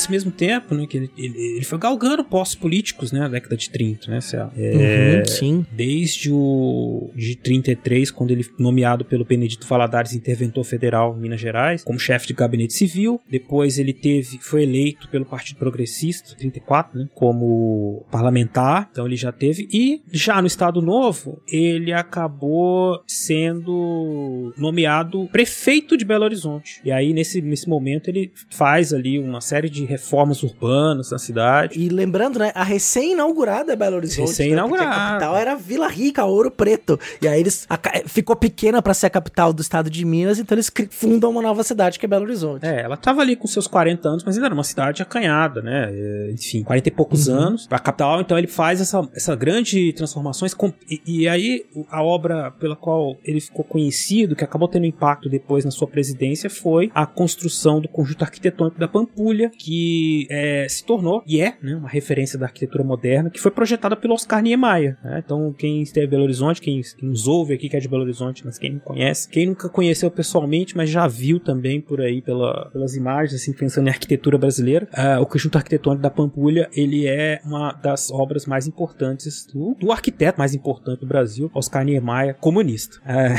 E esse mesmo tempo, né, que ele, ele, ele foi galgando postos políticos, né, na década de 30, né, Cé? É, Uhum, sim. Desde o de 33, quando ele foi nomeado pelo Benedito Valadares, interventor federal em Minas Gerais, como chefe de gabinete civil. Depois ele teve, foi eleito pelo Partido Progressista, 34, né, como parlamentar. Então ele já teve. E já no Estado Novo, ele acabou sendo nomeado prefeito de Belo Horizonte. E aí, nesse, nesse momento, ele faz ali uma série de reformas urbanas na cidade. E lembrando, né, a recém-inaugurada Belo Horizonte. Recém-inaugurada. Né, a capital era Vila Rica, Ouro Preto. E aí eles a ficou pequena pra ser a capital do estado de Minas, então eles fundam uma nova cidade que é Belo Horizonte. É, ela tava ali com seus 40 anos, mas ainda era uma cidade acanhada, né? É, enfim, 40 e poucos Uhum. anos. A capital, então ele faz essa, essa grande transformações. com- e, e aí, a obra pela qual ele ficou conhecido, que acabou tendo impacto depois na sua presidência, foi a construção do conjunto arquitetônico da Pampulha, Pampulha, que é, se tornou e é né, uma referência da arquitetura moderna, que foi projetada pelo Oscar Niemeyer. Né? Então, quem esteve em Belo Horizonte, quem, quem nos ouve aqui que é de Belo Horizonte, mas quem não conhece, quem nunca conheceu pessoalmente, mas já viu também por aí pela, pelas imagens, assim, pensando em arquitetura brasileira, uh, o conjunto arquitetônico da Pampulha, ele é uma das obras mais importantes do, do arquiteto mais importante do Brasil, Oscar Niemeyer, comunista. É,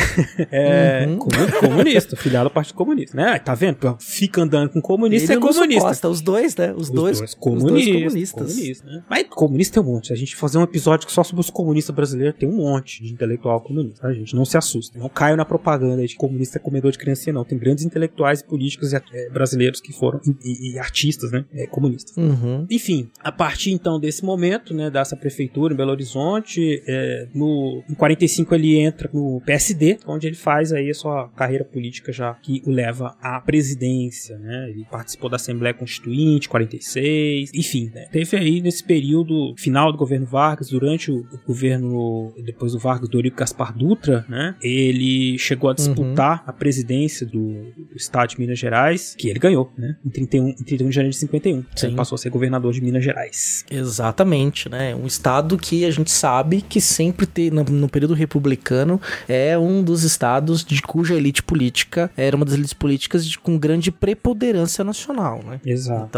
(laughs) é uhum. comunista, filiado ao Partido Comunista, né? Tá vendo? Fica andando com comunista ele é comunista. Costa, os dois, né? Os, os dois, dois, comunistas, os dois comunistas. Comunista, né? Mas comunista tem um monte. Se a gente fazer um episódio só sobre os comunistas brasileiros, tem um monte de intelectual comunista. Tá, gente não se assusta. Não caio na propaganda de comunista é comedor de criança, não. Tem grandes intelectuais e políticos é, brasileiros que foram e, e, e artistas, né? É, comunistas. Uhum. Enfim, a partir então desse momento, né, dessa prefeitura em Belo Horizonte, é, no, em 45 ele entra no PSD, onde ele faz aí a sua carreira política já que o leva à presidência, né? Ele participou da Assembleia Constituinte, 46, enfim, né? Teve aí nesse período final do governo Vargas, durante o, o governo, depois do Vargas, do Eurico Gaspar Dutra, né? Ele chegou a disputar uhum. a presidência do, do, estado de Minas Gerais, que ele ganhou, né? Em 31, em 31 de janeiro de 51. Sim. Ele passou a ser governador de Minas Gerais. Exatamente, né? Um estado que a gente sabe que sempre tem, no, no período republicano, é um dos estados de cuja elite política era uma das elites políticas de, com grande preponderância nacional, né? Exato. Então,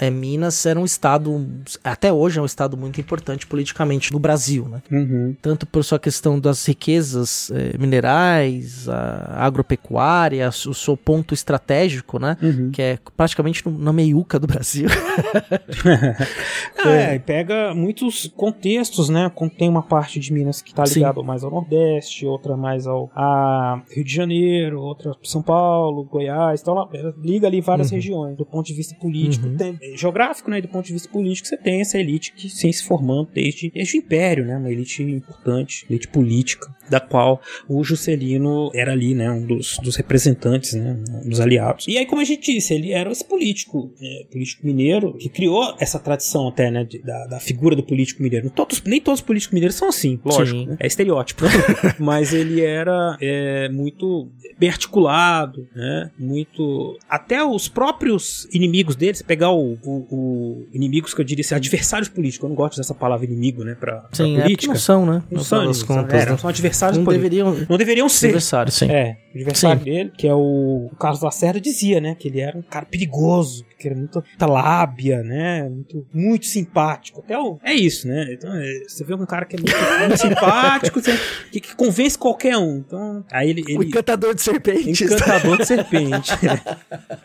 é, Minas era um estado, até hoje é um estado muito importante politicamente no Brasil, né? Uhum. Tanto por sua questão das riquezas é, minerais, a agropecuária, o seu ponto estratégico, né? Uhum. Que é praticamente no, na meiuca do Brasil. (laughs) é, pega muitos contextos, né? Tem uma parte de Minas que está ligado mais ao Nordeste, outra mais ao Rio de Janeiro, outra São Paulo, Goiás, então ela liga ali várias uhum. regiões do ponto de vista político, uhum. tem, é, geográfico, né? Do ponto de vista político, você tem essa elite que vem se formando desde, desde o Império, né? Uma elite importante, elite política, da qual o Juscelino era ali, né? Um dos, dos representantes, né? Um dos aliados. E aí, como a gente disse, ele era esse político, é, político mineiro, que criou essa tradição até, né? De, da, da figura do político mineiro. Todos, nem todos os políticos mineiros são assim, lógico. Né? É estereótipo. (laughs) Mas ele era é, muito bem articulado, né? Muito. Até os próprios inimigos dele, se pegar o, o, o, inimigos que eu diria assim, adversários políticos, eu não gosto dessa palavra inimigo, né? Pra, pra sim, política. É não são, né? Não são, contas, é, não são adversários não políticos. Deveriam, não deveriam ser. Adversários, sim. É, o adversário sim. dele, que é o, o Carlos Lacerda, dizia, né? Que ele era um cara perigoso, que era muita, muita lábia, né? Muito, muito simpático. Até o, é isso, né? Então, é, você vê um cara que é muito, muito simpático, que, que, convence qualquer um. Então, aí ele, ele... O encantador de serpentes. Encantador de serpente.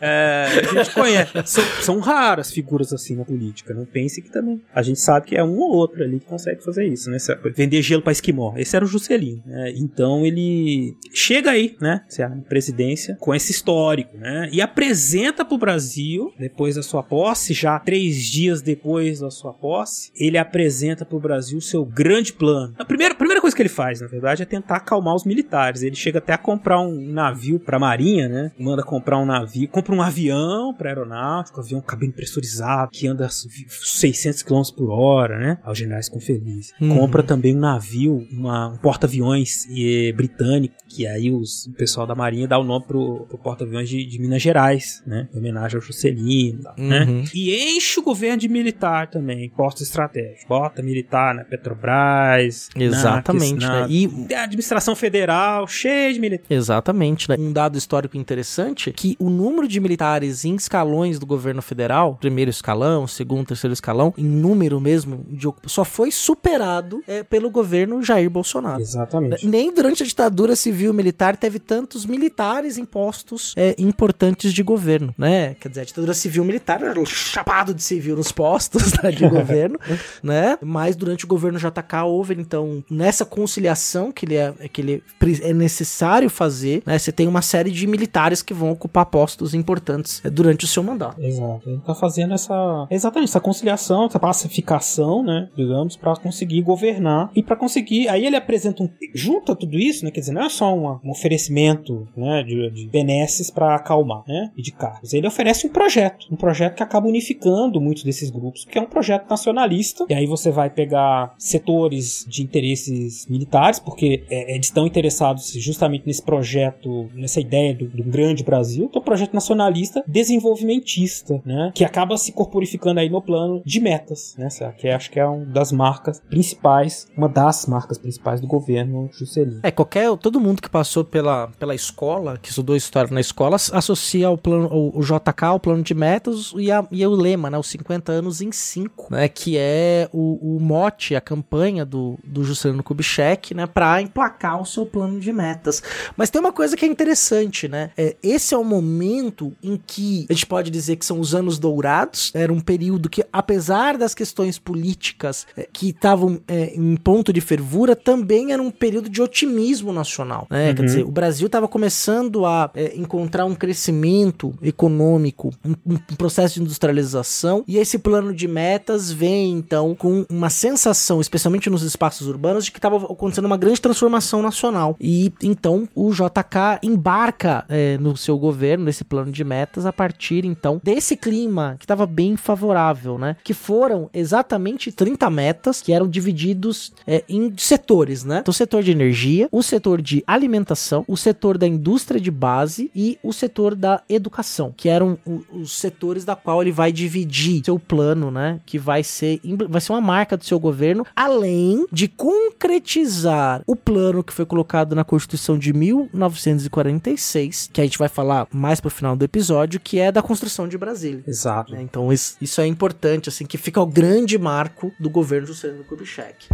é, a gente conhece. São, são raras figuras assim na política. Não pense que também. A gente sabe que é um ou outro ali que consegue fazer isso, né? Vender gelo para esquimó. Esse era o Juscelino. Né? Então ele chega aí, né? Na presidência com esse histórico, né? E apresenta para o Brasil, depois da sua posse, já três dias depois da sua posse, ele apresenta para o Brasil o seu grande plano. A primeira, a primeira coisa que ele faz, na verdade, é tentar acalmar os militares. Ele chega até a comprar um navio para a Marinha, né? Manda comprar um navio, compra um avião para aeronáutica, um avião cabine pressurizado, que anda 600 km por hora, né? Aos generais com feliz. Uhum. Compra também um navio, uma, um porta-aviões britânico, que aí os, o pessoal da Marinha dá o nome pro, pro porta-aviões de, de, Minas Gerais, né? Em homenagem ao Juscelino, né? uhum. né? E enche o governo de militar também, postos estratégicos. Bota militar na Petrobras, Exatamente, na, né? E a administração federal cheia de militares. Exatamente, né? Um dado histórico interessante é que o número de militares em escalões do governo federal, primeiro escalão, segundo, terceiro escalão, em número mesmo, de, só foi superado é, pelo governo Jair Bolsonaro. Exatamente. Nem durante a ditadura civil militar teve tantos militares em postos é, importantes de governo, né? Quer dizer, a ditadura civil militar chapado de civil nos postos (laughs) né, de governo, (laughs) né? Mas durante o governo JK houve, então, nessa conciliação que ele é, que ele é necessário fazer, né? Você tem uma série de militares que vão ocupar postos importantes é, durante o seu mandato. Exato. Ele tá fazendo essa. Exatamente, essa conciliação, essa pacificação, né? Digamos, para conseguir governar e para conseguir. Aí ele apresenta um. Junta tudo isso, né? Quer dizer, não é só uma, um oferecimento né, de, de benesses para acalmar, né? E de cargos. Ele oferece um projeto. Um projeto que acaba unificando muitos desses grupos, que é um projeto nacionalista. E aí você vai pegar setores de interesses militares, porque é, eles estão interessados justamente nesse projeto, nessa ideia do, do grande Brasil. Então, projeto nacionalista desenvolvimentista né? Que acaba se corporificando aí no plano de metas, né? Que acho que é uma das marcas principais, uma das marcas principais do governo Juscelino. É, qualquer, todo mundo que passou pela, pela escola, que estudou história na escola, associa o plano, o, o JK ao plano de metas e, a, e o lema, né? Os 50 anos em 5, né? Que é o, o mote, a campanha do, do Juscelino Kubitschek, né? Pra emplacar o seu plano de metas. Mas tem uma coisa que é interessante, né? É, esse é o momento em que a gente pode dizer que são os anos dourados. Era um período que, apesar das questões políticas é, que estavam é, em ponto de fervura, também era um período de otimismo nacional. Né? Uhum. Quer dizer, o Brasil estava começando a é, encontrar um crescimento econômico, um, um, processo de industrialização, e esse plano de metas vem então com uma sensação, especialmente nos espaços urbanos, de que estava acontecendo uma grande transformação nacional. E então o JK embarca é, no seu governo, nesse plano de metas, a partir então desse clima que estava bem favorável, né? Que foram exatamente 30 metas que eram divididos é, em setores, né? Então, o setor de energia, o setor de alimentação, o setor da indústria de base e o setor da educação, que eram os setores da qual ele vai dividir seu plano, né? Que vai ser, vai ser uma marca do seu governo, além de concretizar o plano que foi colocado na Constituição de 1946, que a gente vai falar mais pro final do episódio, que é da construção de Brasília. Exato. Né? Então isso, isso, é importante, assim, que fica o grande marco do governo Juscelino Kubitschek.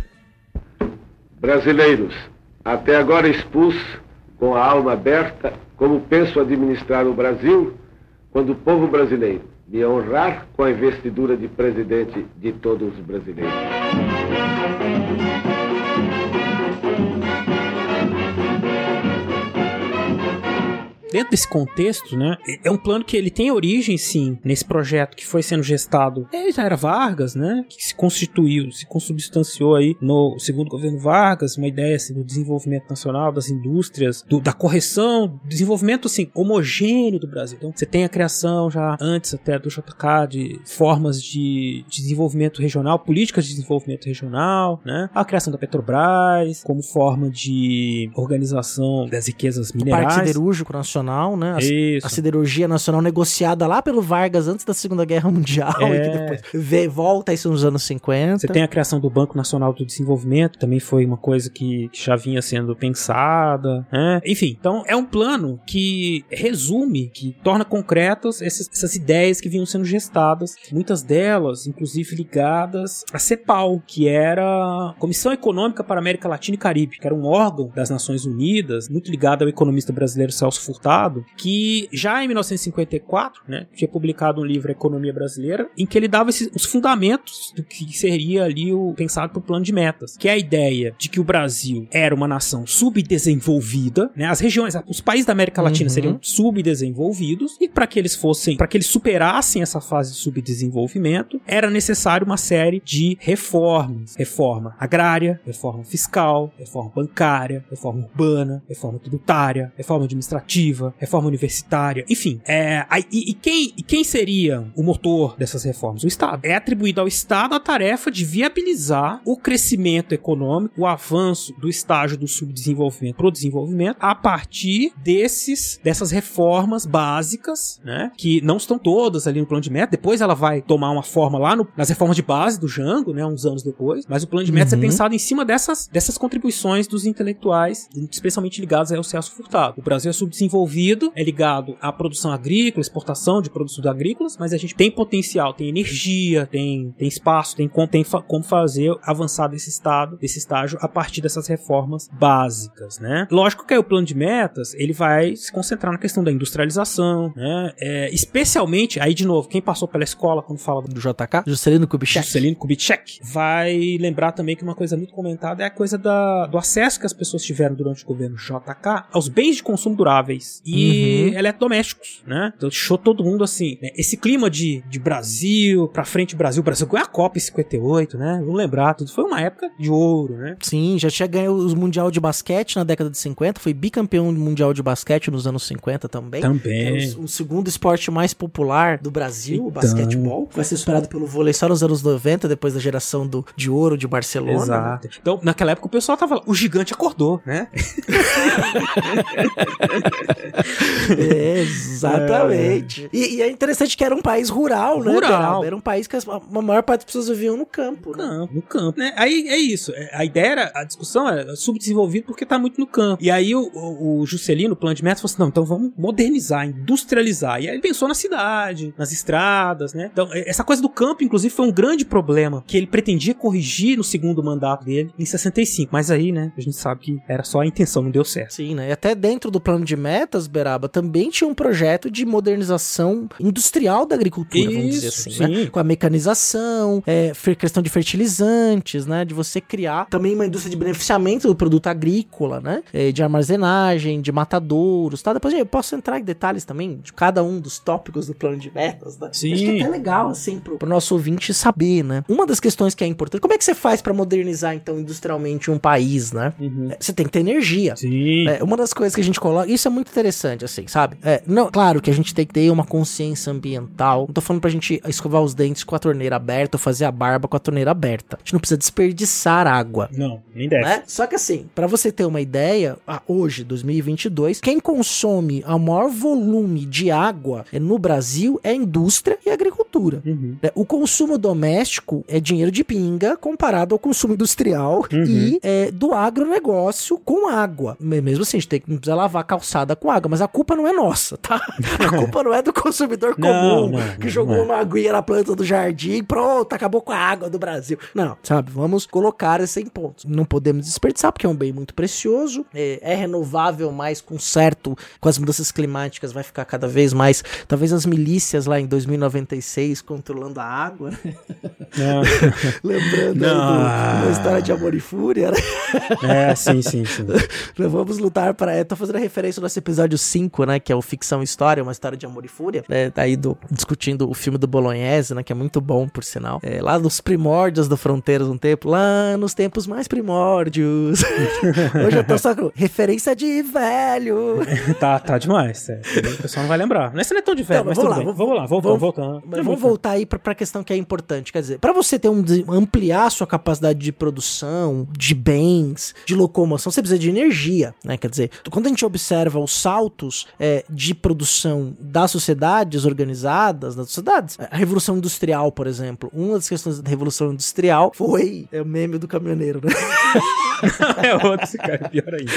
Brasileiros, até agora expus com a alma aberta como penso administrar o Brasil quando o povo brasileiro me honrar com a investidura de presidente de todos os brasileiros. Dentro desse contexto, né, é um plano que ele tem origem, sim, nesse projeto que foi sendo gestado desde a era Vargas, né, que se constituiu, se consubstanciou aí no segundo governo Vargas, uma ideia assim, do desenvolvimento nacional, das indústrias, do, da correção, desenvolvimento assim, homogêneo do Brasil. Então, você tem a criação já antes até do JK de formas de, de desenvolvimento regional, políticas de desenvolvimento regional, né, a criação da Petrobras como forma de organização das riquezas minerais. O Parque Siderúrgico Nacional nacional, né? A, Isso. a siderurgia nacional negociada lá pelo Vargas antes da Segunda Guerra Mundial é. e que depois vê, volta isso nos anos 50. Você tem a criação do Banco Nacional do Desenvolvimento, também foi uma coisa que, que já vinha sendo pensada, né? Enfim, então é um plano que resume, que torna concretas essas, essas ideias que vinham sendo gestadas, muitas delas, inclusive, ligadas à CEPAL, que era a Comissão Econômica para a América Latina e Caribe, que era um órgão das Nações Unidas, muito ligado ao economista brasileiro Celso Furtado, que já em 1954, né, tinha publicado um livro Economia Brasileira, em que ele dava esses, os fundamentos do que seria ali o pensado para o plano de metas, que é a ideia de que o Brasil era uma nação subdesenvolvida, né, as regiões, os países da América Latina uhum. seriam subdesenvolvidos e para que eles fossem, para que eles superassem essa fase de subdesenvolvimento, era necessário uma série de reformas, reforma agrária, reforma fiscal, reforma bancária, reforma urbana, reforma tributária, reforma administrativa educativa, reforma universitária, enfim. É, e, e, quem, e quem seria o motor dessas reformas? O Estado. É atribuído ao Estado a tarefa de viabilizar o crescimento econômico, o avanço do estágio do subdesenvolvimento para o desenvolvimento a partir desses, dessas reformas básicas, né? Que não estão todas ali no plano de meta. Depois ela vai tomar uma forma lá no, nas reformas de base do Jango, né? Uns anos depois. Mas o plano de metas é uhum. é pensado em cima dessas, dessas contribuições dos intelectuais, especialmente ligados ao Celso Furtado. O Brasil é subdesenvolvido desenvolvido, é ligado à produção agrícola, exportação de produtos agrícolas, mas a gente tem potencial, tem energia, tem, tem espaço, tem, tem como fazer avançar desse estado, desse estágio a partir dessas reformas básicas, né? Lógico que aí o plano de metas, ele vai se concentrar na questão da industrialização, né? É, especialmente, aí de novo, quem passou pela escola quando fala do JK, Juscelino Kubitschek, Juscelino Kubitschek, vai lembrar também que uma coisa muito comentada é a coisa da, do acesso que as pessoas tiveram durante o governo JK aos bens de consumo duráveis e uhum. eletrodomésticos, né? Então deixou todo mundo assim, né? Esse clima de, de Brasil, pra frente Brasil, Brasil ganhou a Copa em 58, né? Vamos lembrar, tudo foi uma época de ouro, né? Sim, já tinha ganho os Mundial de Basquete na década de 50, foi bicampeão mundial de basquete nos anos 50 também. Também. O, o, segundo esporte mais popular do Brasil, então... o basquetebol. Vai ser superado pelo vôlei só nos anos 90, depois da geração do, de ouro de Barcelona. Exato. Então, naquela época o pessoal tava lá, o gigante acordou, né? (laughs) (laughs) É, exatamente. E, e é interessante que era um país rural, né? Rural. Era um país que a maior parte das pessoas viviam no campo. né? campo, no campo. Né? Aí é isso. é, A ideia era, a discussão era subdesenvolvido porque tá muito no campo. E aí o, o, o Juscelino, o plano de metas, falou assim: não, então vamos modernizar, industrializar. E aí ele pensou na cidade, nas estradas, né? Então, é, essa coisa do campo, inclusive, foi um grande problema que ele pretendia corrigir no segundo mandato dele, em 65. Mas aí, né, a gente sabe que era só a intenção, não deu certo. Sim, né? E até dentro do plano de metas, Beraba, também tinha um projeto de modernização industrial da agricultura, vamos dizer Isso, assim, né? Com a mecanização, é, questão de fertilizantes, né? De você criar também uma indústria de beneficiamento do produto agrícola, né? É, de armazenagem, de matadouros, tá? Depois eu posso entrar em detalhes também de cada um dos tópicos do plano de metas, né? Sim. Acho que é até legal, assim, pro, pro nosso ouvinte saber, né? Uma das questões que é importante, como é que você faz pra modernizar, então, industrialmente um país, né? É, Você tem que ter energia. Sim. É, uma das coisas que a gente coloca, isso é muito interessante, assim, sabe? É, não, claro que a gente tem que ter uma consciência ambiental. Não tô falando pra gente escovar os dentes com a torneira aberta ou fazer a barba com a torneira aberta. A gente não precisa desperdiçar água. Não, nem deve. Né? Só que assim, pra você ter uma ideia, hoje, 2022, quem consome o maior volume de água no Brasil é a indústria e a agricultura. Uhum. É, O consumo doméstico é dinheiro de pinga comparado ao consumo industrial e é, do agronegócio com água. Me- Mesmo assim, a gente tem que não precisa lavar a calçada com água, mas a culpa não é nossa, tá? (laughs) A culpa não é do consumidor comum não, que não, jogou não é. uma aguinha na planta do jardim, pronto, acabou com a água do Brasil. Não, sabe? Vamos colocar isso em pontos. Não podemos desperdiçar porque é um bem muito precioso, é, é renovável, mas com certo, com as mudanças climáticas vai ficar cada vez mais. Talvez as milícias lá em 2096 controlando a água, né? (laughs) Lembrando aí do- uma história de amor e fúria, né? É, sim, sim, sim. (laughs) Vamos lutar para. É, tô fazendo referência ao nosso episódio 5, né? Que é o Ficção História, uma história de amor e fúria. É, tá aí do, discutindo o filme do Bolognese, né? Que é muito bom, por sinal. É, lá nos primórdios do Fronteiras um tempo. Lá nos tempos mais primórdios. (laughs) Hoje eu tô só com referência de velho. (laughs) tá, tá demais. É. O pessoal não vai lembrar. Mas Esse não é tão de velho, Então, mas vamos lá. Vamos lá, voltando. Mas vamos voltar aí pra, pra questão que é importante. Quer dizer, pra você ter um ampliar sua capacidade de produção, de bens, de locomoção, você precisa de energia, né? Quer dizer, quando a gente observa os saltos é, de produção das sociedades organizadas, das sociedades, a revolução industrial, por exemplo, uma das questões da revolução industrial foi é o meme do caminhoneiro, né? (laughs) é outro, cara, é pior ainda.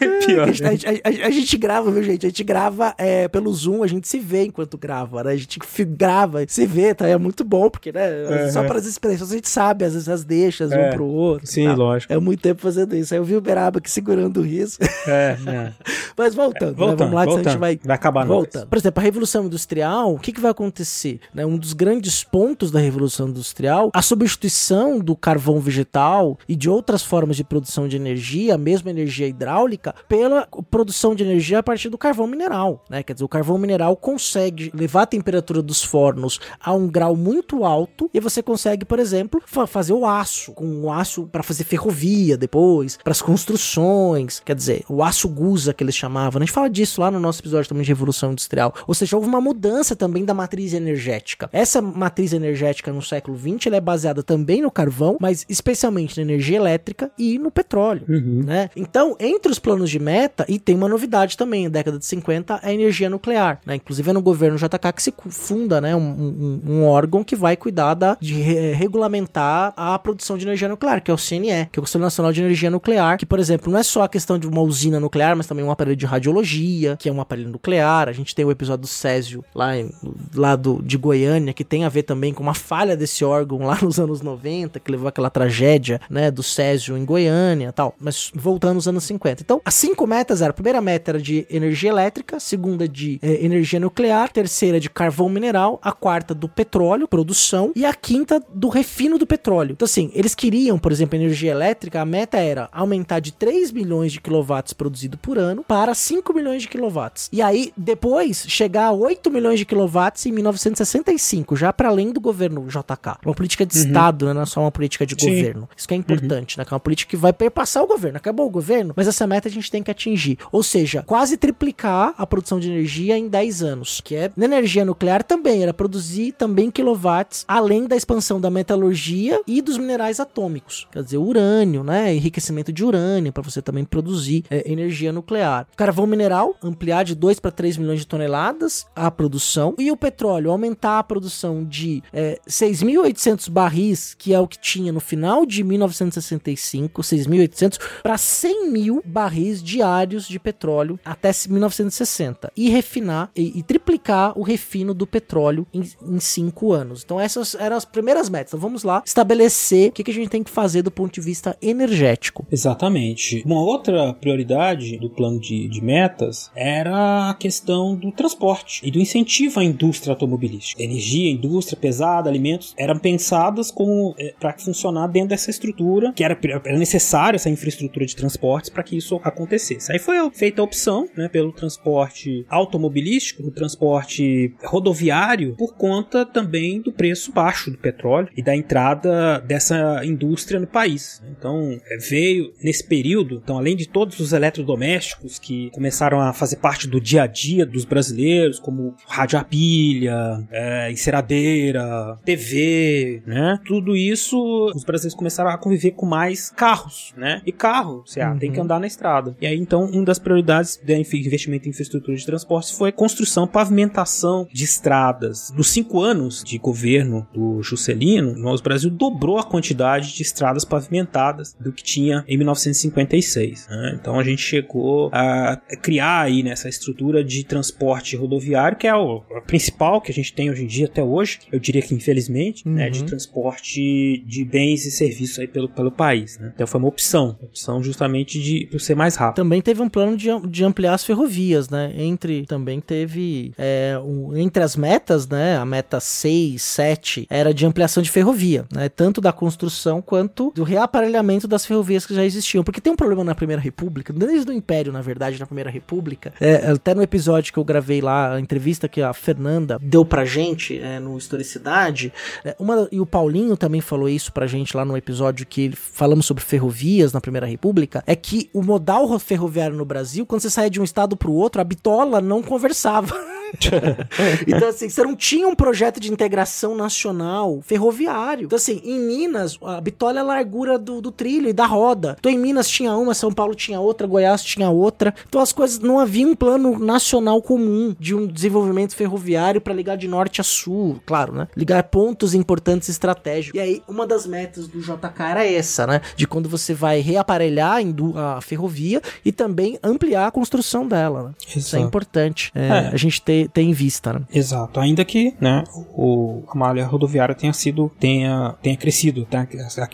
É (laughs) pior, a, gente, né? a gente- a- a gente grava, viu, gente? A gente grava é, pelo Zoom, a gente se vê enquanto grava, né? A gente grava, se vê, tá? É muito bom, porque, né? Só Uhum. para as expressões a gente sabe, às vezes as deixas É. um pro outro. Sim, tá? lógico. É muito tempo fazendo isso. Aí eu vi o Beraba aqui segurando o riso. É, (laughs) é. Mas voltando, né? Voltando, vamos lá, que senão a gente voltando. vai. Vai acabar a Voltando. Por exemplo, a Revolução Industrial, o que, que vai acontecer? Né? Um dos grandes pontos da Revolução Industrial, a substituição do carvão vegetal e de outras formas de produção de energia, mesmo energia hidráulica, pela produção de energia a partir do carvão mineral. Né? Quer dizer, o carvão mineral consegue levar a temperatura dos fornos a um grau muito alto e você consegue, por exemplo, fa- fazer o aço, com o aço para fazer ferrovia depois, para as construções. Quer dizer, o aço gusa que eles chamavam. A gente fala disso lá no nosso episódio também de Revolução Industrial. Ou seja, houve uma mudança também da matriz energética. Essa matriz energética no século XX ela é baseada também no carvão, mas especialmente na energia elétrica e no petróleo. Né? Então, entre os planos de meta, e tem uma novidade também, na década de 50, a energia nuclear. Né? Inclusive é no governo JK que se funda né? um, um- um órgão que vai cuidar da, de re- regulamentar a produção de energia nuclear, que é o CNE, que é o Conselho Nacional de Energia Nuclear, que, por exemplo, não é só a questão de uma usina nuclear, mas também um aparelho de radiologia, que é um aparelho nuclear. A gente tem o episódio do Césio lá, em- lá do, de Goiânia, que tem a ver também com uma falha desse órgão lá (laughs) nos anos 90, que levou aquela tragédia, né, do Césio em Goiânia tal. Mas voltando aos anos 50. Então, as cinco metas eram: a primeira meta era de energia elétrica, a segunda de eh, energia nuclear, terceira de carvão mineral, a quarta do petróleo, produção, e a quinta do refino do petróleo. Então, assim, eles queriam, por exemplo, energia elétrica, a meta era aumentar de 3 milhões de quilowatts produzido por ano para 5 milhões de quilowatts. E aí, depois, chegar a 8 milhões de quilowatts em 1965, já para além do governo JK. Uma política de Estado, né? não é só uma política de Sim. governo. Isso que é importante, né? Que é uma política que vai perpassar o governo. Acabou o governo, mas essa meta a gente tem que atingir. Ou seja, quase triplicar a produção de energia em 10 anos. Que é na energia nuclear também, era produzir também quilowatts, além da expansão da metalurgia e dos minerais atômicos. Quer dizer, urânio, né? Enriquecimento de urânio para você também produzir produzir é, energia nuclear. Carvão mineral, ampliar de 2 para 3 milhões de toneladas a produção. E o petróleo, aumentar a produção de é, 6.800 barris, que é o que tinha no final de 1965, 6.800, para 100 mil barris diários de petróleo até 1960. E refinar e, e triplicar o refino do petróleo em, em cinco anos. Então essas eram as primeiras metas. Então vamos lá estabelecer o que, que a gente tem que fazer do ponto de vista energético. Exatamente. Uma outra prioridade do plano de, de metas era a questão do transporte e do incentivo à indústria automobilística. Energia, indústria pesada, alimentos eram pensadas como é, para funcionar dentro dessa estrutura que era, era necessária essa infraestrutura de transportes para que isso acontecesse. Aí foi feita a opção né, pelo transporte automobilístico, no transporte rodoviário, por conta também do preço baixo do petróleo e da entrada dessa indústria no país. Então é, veio nesse período, então além de todos os eletrodomésticos que começaram a fazer parte do dia a dia dos brasileiros, como rádio a pilha, é, enceradeira, TV, né? Tudo isso os brasileiros começaram a conviver com mais carros, né? E carro, você uhum. tem que andar na estrada. E aí então uma das prioridades do investimento em infraestrutura de transportes foi construção, pavimentação de estradas. Nos cinco anos de governo do Juscelino, o Brasil dobrou a quantidade de estradas pavimentadas do que tinha em 1956. Né? Então a gente chegou a criar aí nessa estrutura de transporte rodoviário, que é o, principal que a gente tem hoje em dia até hoje, eu diria que infelizmente, uhum. né, de uhum. transporte de bens e serviços aí pelo, pelo país. Né? Então foi uma opção, opção justamente de ser mais rápido. Também teve um plano de, de ampliar as ferrovias, né? Entre também teve é, um, entre as metas, né? A meta 6, 7 era de ampliação de ferrovia, né? Tanto da construção quanto do reaparelhamento das ferrovias que já existiam. Porque tem um problema na Primeira República, desde o Império, na verdade, na Primeira República. É, até no episódio que eu gravei lá, a entrevista que a Fernanda deu pra gente é, no Historicidade, é, uma, e o Paulinho também falou isso pra gente lá no episódio que falamos sobre ferrovias na Primeira República, é que o modal ferroviário no Brasil, quando você saía de um estado pro outro, a bitola não conversava. (laughs) (laughs) então, assim, você não tinha um projeto de integração nacional ferroviário. Então, assim, em Minas, a bitola é a largura do, do trilho e da roda. Então, em Minas tinha uma, São Paulo tinha outra, Goiás tinha outra. Então, as coisas não havia um plano nacional comum de um desenvolvimento ferroviário para ligar de norte a sul, claro, né? Ligar pontos importantes estratégicos. E aí, uma das metas do JK era essa, né? De quando você vai reaparelhar a ferrovia e também ampliar a construção dela. Né? Isso é importante. É, é. A gente ter ter, em vista. Né? Exato, ainda que né, o, a malha rodoviária tenha sido, tenha, tenha crescido, tá?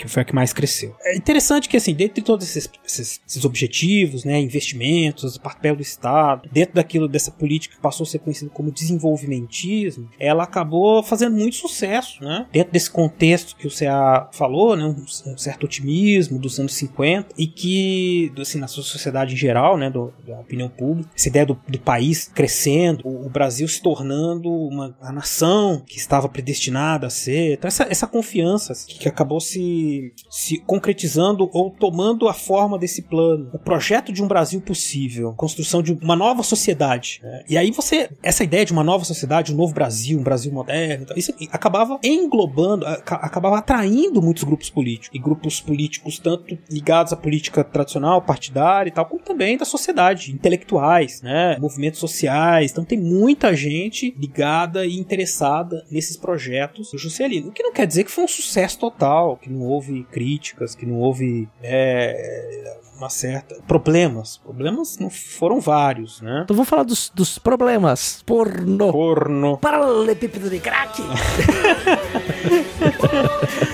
foi a que mais cresceu. É interessante que, assim, dentro de todos esses, esses, esses objetivos, né, investimentos, papel do Estado, dentro daquilo, dessa política que passou a ser conhecida como desenvolvimentismo, ela acabou fazendo muito sucesso, né? Dentro desse contexto que o CA falou, né, um, um certo otimismo dos anos 50 e que, assim, na sociedade em geral, né, do, da opinião pública, essa ideia do, do país crescendo, o, Brasil se tornando uma a nação que estava predestinada a ser. Então, essa, essa confiança que acabou se, se concretizando ou tomando a forma desse plano. O projeto de um Brasil possível, construção de uma nova sociedade. Né? E aí você, essa ideia de uma nova sociedade, um novo Brasil, um Brasil moderno, então, isso acabava englobando, acabava atraindo muitos grupos políticos. E grupos políticos tanto ligados à política tradicional, partidária e tal, como também da sociedade, intelectuais, né? movimentos sociais. Então tem muita gente ligada e interessada nesses projetos do Juscelino. O que não quer dizer que foi um sucesso total, que não houve críticas, que não houve é, uma certa problemas. Problemas não foram vários, né? Então vamos falar dos, dos problemas. Porno. Porno. Paralelepípedo de crack. (laughs)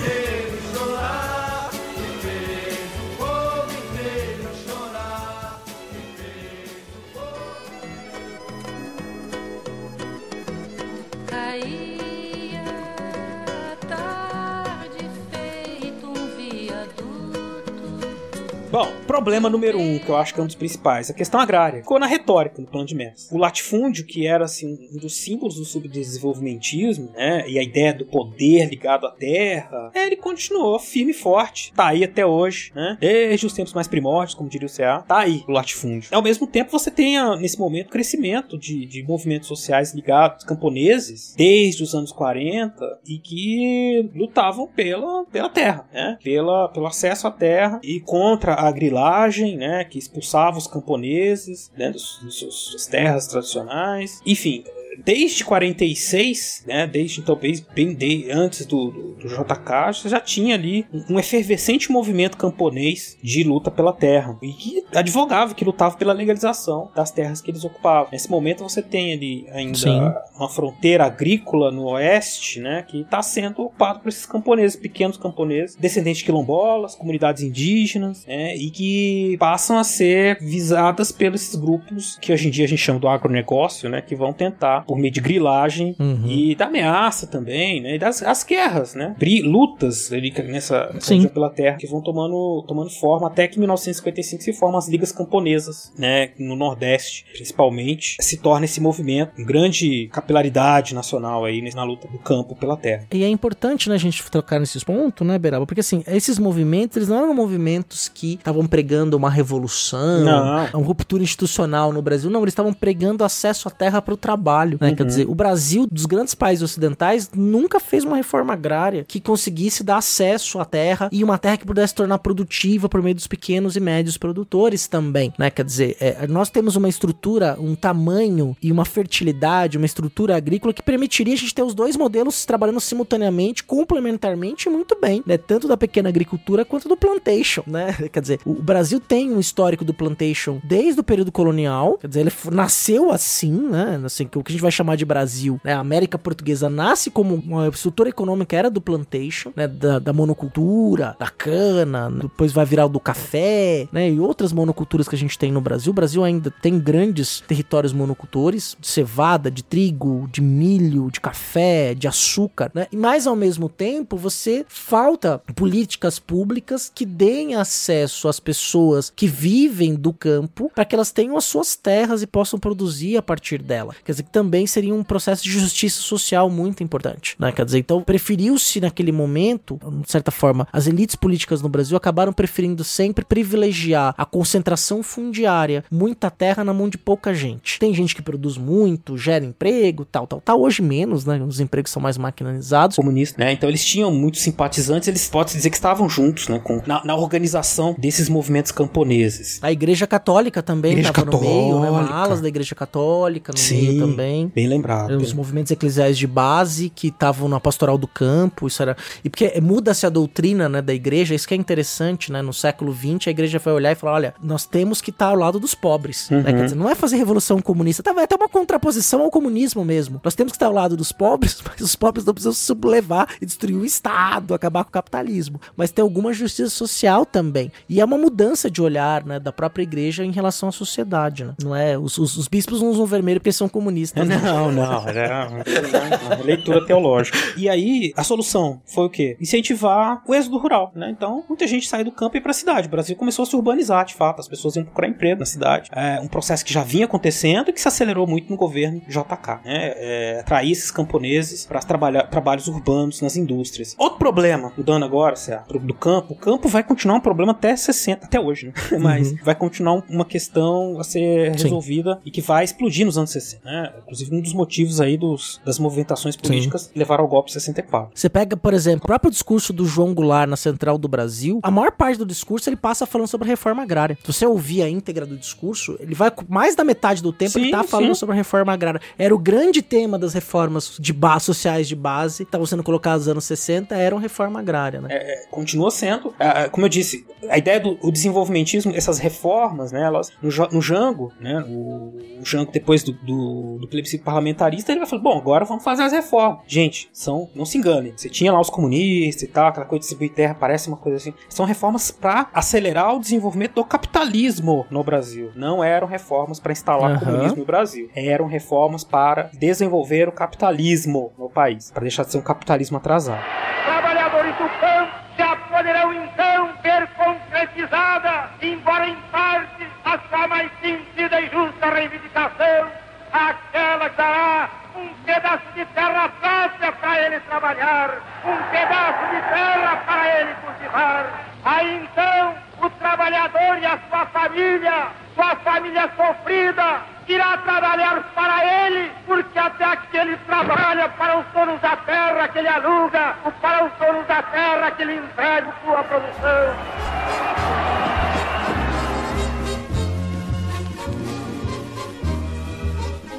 Bom, problema número um, que eu acho que é um dos principais, a questão agrária. Ficou na retórica do plano de metas. O latifúndio, que era assim, um dos símbolos do subdesenvolvimentismo, né? E a ideia do poder ligado à terra, é, ele continuou firme e forte. Tá aí até hoje, né? Desde os tempos mais primórdios, como diria o CA, tá aí o latifúndio. Ao mesmo tempo, você tem, nesse momento, crescimento de, de movimentos sociais ligados camponeses, desde os anos 40, e que lutavam pela, pela terra, né? Pela, pelo acesso à terra e contra a grilagem, né, que expulsava os camponeses né, seus- suas terras tradicionais. Enfim, desde 46, né, desde então bem, antes do, do, do JK, já tinha ali um, um efervescente movimento camponês de luta pela terra e que advogava, que lutava pela legalização das terras que eles ocupavam. Nesse momento você tem ali ainda Sim. uma fronteira agrícola no oeste, né, que está sendo ocupado por esses camponeses, pequenos camponeses, descendentes de quilombolas, comunidades indígenas, né, e que passam a ser visadas pelos grupos que hoje em dia a gente chama do agronegócio, né, que vão tentar, por meio de grilagem Uhum. e da ameaça também, né, e das as guerras, né, bri- lutas ali nessa Sim. pela terra que vão tomando, tomando forma até que em 1955 se formam as ligas camponesas, né, no Nordeste, principalmente, se torna esse movimento, com grande capilaridade nacional aí na luta do campo pela terra. E é importante, né, a gente trocar nesses pontos, né, Beraba? Porque, assim, esses movimentos, eles não eram movimentos que estavam pregando uma revolução, Não. uma ruptura institucional no Brasil. Não, eles estavam pregando acesso à terra para o trabalho, né? Quer Uhum. dizer, o Brasil, dos grandes países ocidentais, nunca fez uma reforma agrária que conseguisse dar acesso à terra e uma terra que pudesse tornar produtiva por meio dos pequenos e médios produtores também, né? Quer dizer, é, nós temos uma estrutura, um tamanho e uma fertilidade, uma estrutura agrícola que permitiria a gente ter os dois modelos trabalhando simultaneamente, complementarmente e muito bem, né? Tanto da pequena agricultura quanto do plantation, né? (laughs) Quer dizer, o Brasil tem um histórico do plantation desde o período colonial, quer dizer, ele nasceu assim, né? Assim, que o que a gente vai chamar de Brasil, né? A América Portuguesa nasce como uma estrutura econômica era do plantation, né? Da, da monocultura, da cana, depois vai virar o do café, né? E outras monoculturas que a gente tem no Brasil. O Brasil ainda tem grandes territórios monocultores, de cevada, de trigo, de milho, de café, de açúcar, né? Mais ao mesmo tempo, você falta políticas públicas que deem acesso às pessoas que vivem do campo para que elas tenham as suas terras e possam produzir a partir dela. Quer dizer, que também seria um processo de justiça social muito importante, né? Quer dizer, então preferiu-se naquele momento, de certa forma, as elites políticas no Brasil acabaram preferindo sempre privilegiar a concentração fundiária, muita terra na mão de pouca gente. Tem gente que produz muito, gera emprego, tal, tal, tal. Hoje menos, né? Os empregos são mais maquinalizados. Comunista, né? Então eles tinham muitos simpatizantes, eles pode dizer que estavam juntos, né? Com, na, na organização desses movimentos camponeses. A Igreja Católica também estava no meio, né? Católica. Alas da Igreja Católica no Sim, meio também. Bem lembrado. Os movimentos eclesiais de base que estavam na pastoral do campo, isso era. E porque muda-se a doutrina né, da igreja, isso que é interessante, né? No século XX, a igreja vai olhar e falar: olha, nós temos que estar ao lado dos pobres. Uhum. né? Quer dizer, não é fazer revolução comunista, tá, vai até uma contraposição ao comunismo mesmo. Nós temos que estar ao lado dos pobres, (laughs) mas os pobres não precisam se sublevar e destruir o Estado, acabar com o capitalismo. Mas tem alguma justiça social também. E é uma mudança de olhar, né, da própria igreja em relação à sociedade, né? Não é? Os, os, os bispos não usam vermelho porque são comunistas. né? Não, não, era (laughs) uma leitura teológica. E aí, a solução foi o quê? Incentivar o êxodo rural, né? Então, muita gente saiu do campo e ia pra cidade. O Brasil começou a se urbanizar, de fato. As pessoas iam procurar emprego na cidade. É um processo que já vinha acontecendo e que se acelerou muito no governo JK, né? É, atrair esses camponeses para trabalhar trabalhos urbanos nas indústrias. Outro problema, mudando agora, pro- do campo, o campo vai continuar um problema até 60, até hoje, né? (laughs) Mas vai continuar uma questão a ser Sim. resolvida e que vai explodir nos anos 60, né? Inclusive um dos motivos aí dos, das movimentações políticas que levaram ao golpe de 64. Você pega, por exemplo, o próprio discurso do João Goulart na Central do Brasil, a maior parte do discurso ele passa falando sobre a reforma agrária. Se você ouvir a íntegra do discurso, ele vai mais da metade do tempo ele Sim, tá falando sim. sobre a reforma agrária. Era o grande tema das reformas de base, sociais de base, que estavam sendo colocadas nos anos 60, eram reforma agrária, né? É, continua sendo, é, é, como eu disse, a ideia do desenvolvimentismo, essas reformas, né, elas, no, no Jango, né, o, o Jango depois do, do, do plebiscito parlamentarista, ele vai falar, bom, agora vamos fazer as reformas. Gente, são, não se enganem, você tinha lá os comunistas e tal, aquela coisa de distribuir terra, parece uma coisa assim, são reformas para acelerar o desenvolvimento do capitalismo no Brasil. Não eram reformas para instalar Aham. comunismo no Brasil. Eram reformas para desenvolver o capitalismo no país, para deixar de ser um capitalismo atrasado. Trabalhadores do campo já poderão então ver concretizada, embora em parte, a sua mais sentida e justa reivindicação, aquela que dará um pedaço de terra fácil para ele trabalhar, um pedaço de terra para ele cultivar. Aí então, o trabalhador e a sua família, sua família sofrida, irá trabalhar para ele, porque até aqui ele trabalha para os donos da terra que ele aluga, ou para os donos da terra que ele entrega sua produção.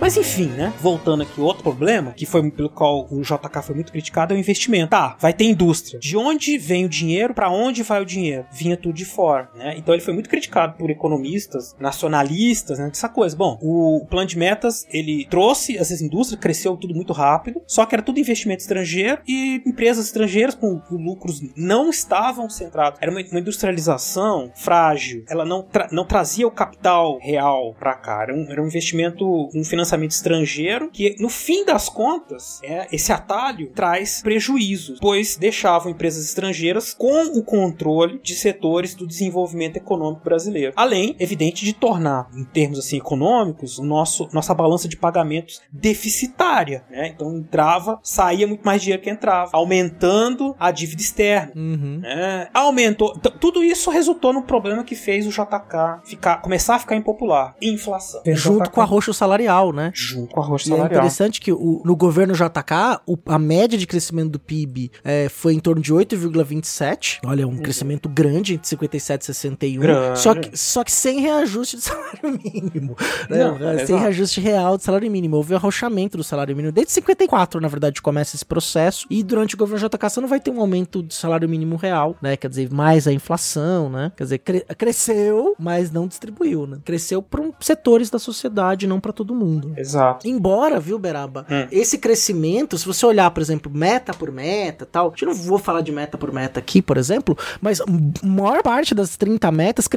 Mas enfim, né? Voltando aqui, outro problema, que foi pelo qual o JK foi muito criticado, é o investimento. Tá, vai ter indústria. De onde vem o dinheiro? Para onde vai o dinheiro? Vinha tudo de fora, né? Então ele foi muito criticado por economistas, nacionalistas, né? Essa coisa. Bom, o plano de metas, ele trouxe essas indústrias, cresceu tudo muito rápido, só que era tudo investimento estrangeiro e empresas estrangeiras com, lucros não estavam centrados. Era uma, uma industrialização frágil. Ela não, tra não trazia o capital real para cá. Era um, era um investimento, um financiamento estrangeiro que, no fim das contas, é, esse atalho traz prejuízos, pois deixavam empresas estrangeiras com o controle de setores do desenvolvimento econômico brasileiro. Além, evidente, de tornar, em termos assim econômicos, o nosso, nossa balança de pagamentos deficitária. Né? Então entrava, saía muito mais dinheiro que entrava, aumentando a dívida externa. Uhum. Né? Aumentou. Tudo isso resultou no problema que fez o JK ficar, começar a ficar impopular: inflação. Junto JK, com a roxa salarial, né? Junto com a roxa E é salarial. interessante que o- no governo JK, o- a média de crescimento do PIB é, foi em torno de 8,27. Olha, um crescimento grande entre 57 e 61. Grande. Só que, só que sem reajuste de (laughs) salário mínimo. né? Não, sem exato. reajuste real de salário mínimo. Houve arrochamento do salário mínimo. Desde 54, na verdade, começa esse processo. E durante o governo JK você não vai ter um aumento do salário mínimo real, né? Quer dizer, mais a inflação, né? Quer dizer, cre- cresceu, mas não distribuiu, né? Cresceu para setores da sociedade, não para todo mundo. Exato. Embora, viu, Beraba, Hum. esse crescimento, se você olhar, por exemplo, meta por meta tal, eu não vou falar de meta por meta aqui, por exemplo, mas a maior parte das 30 metas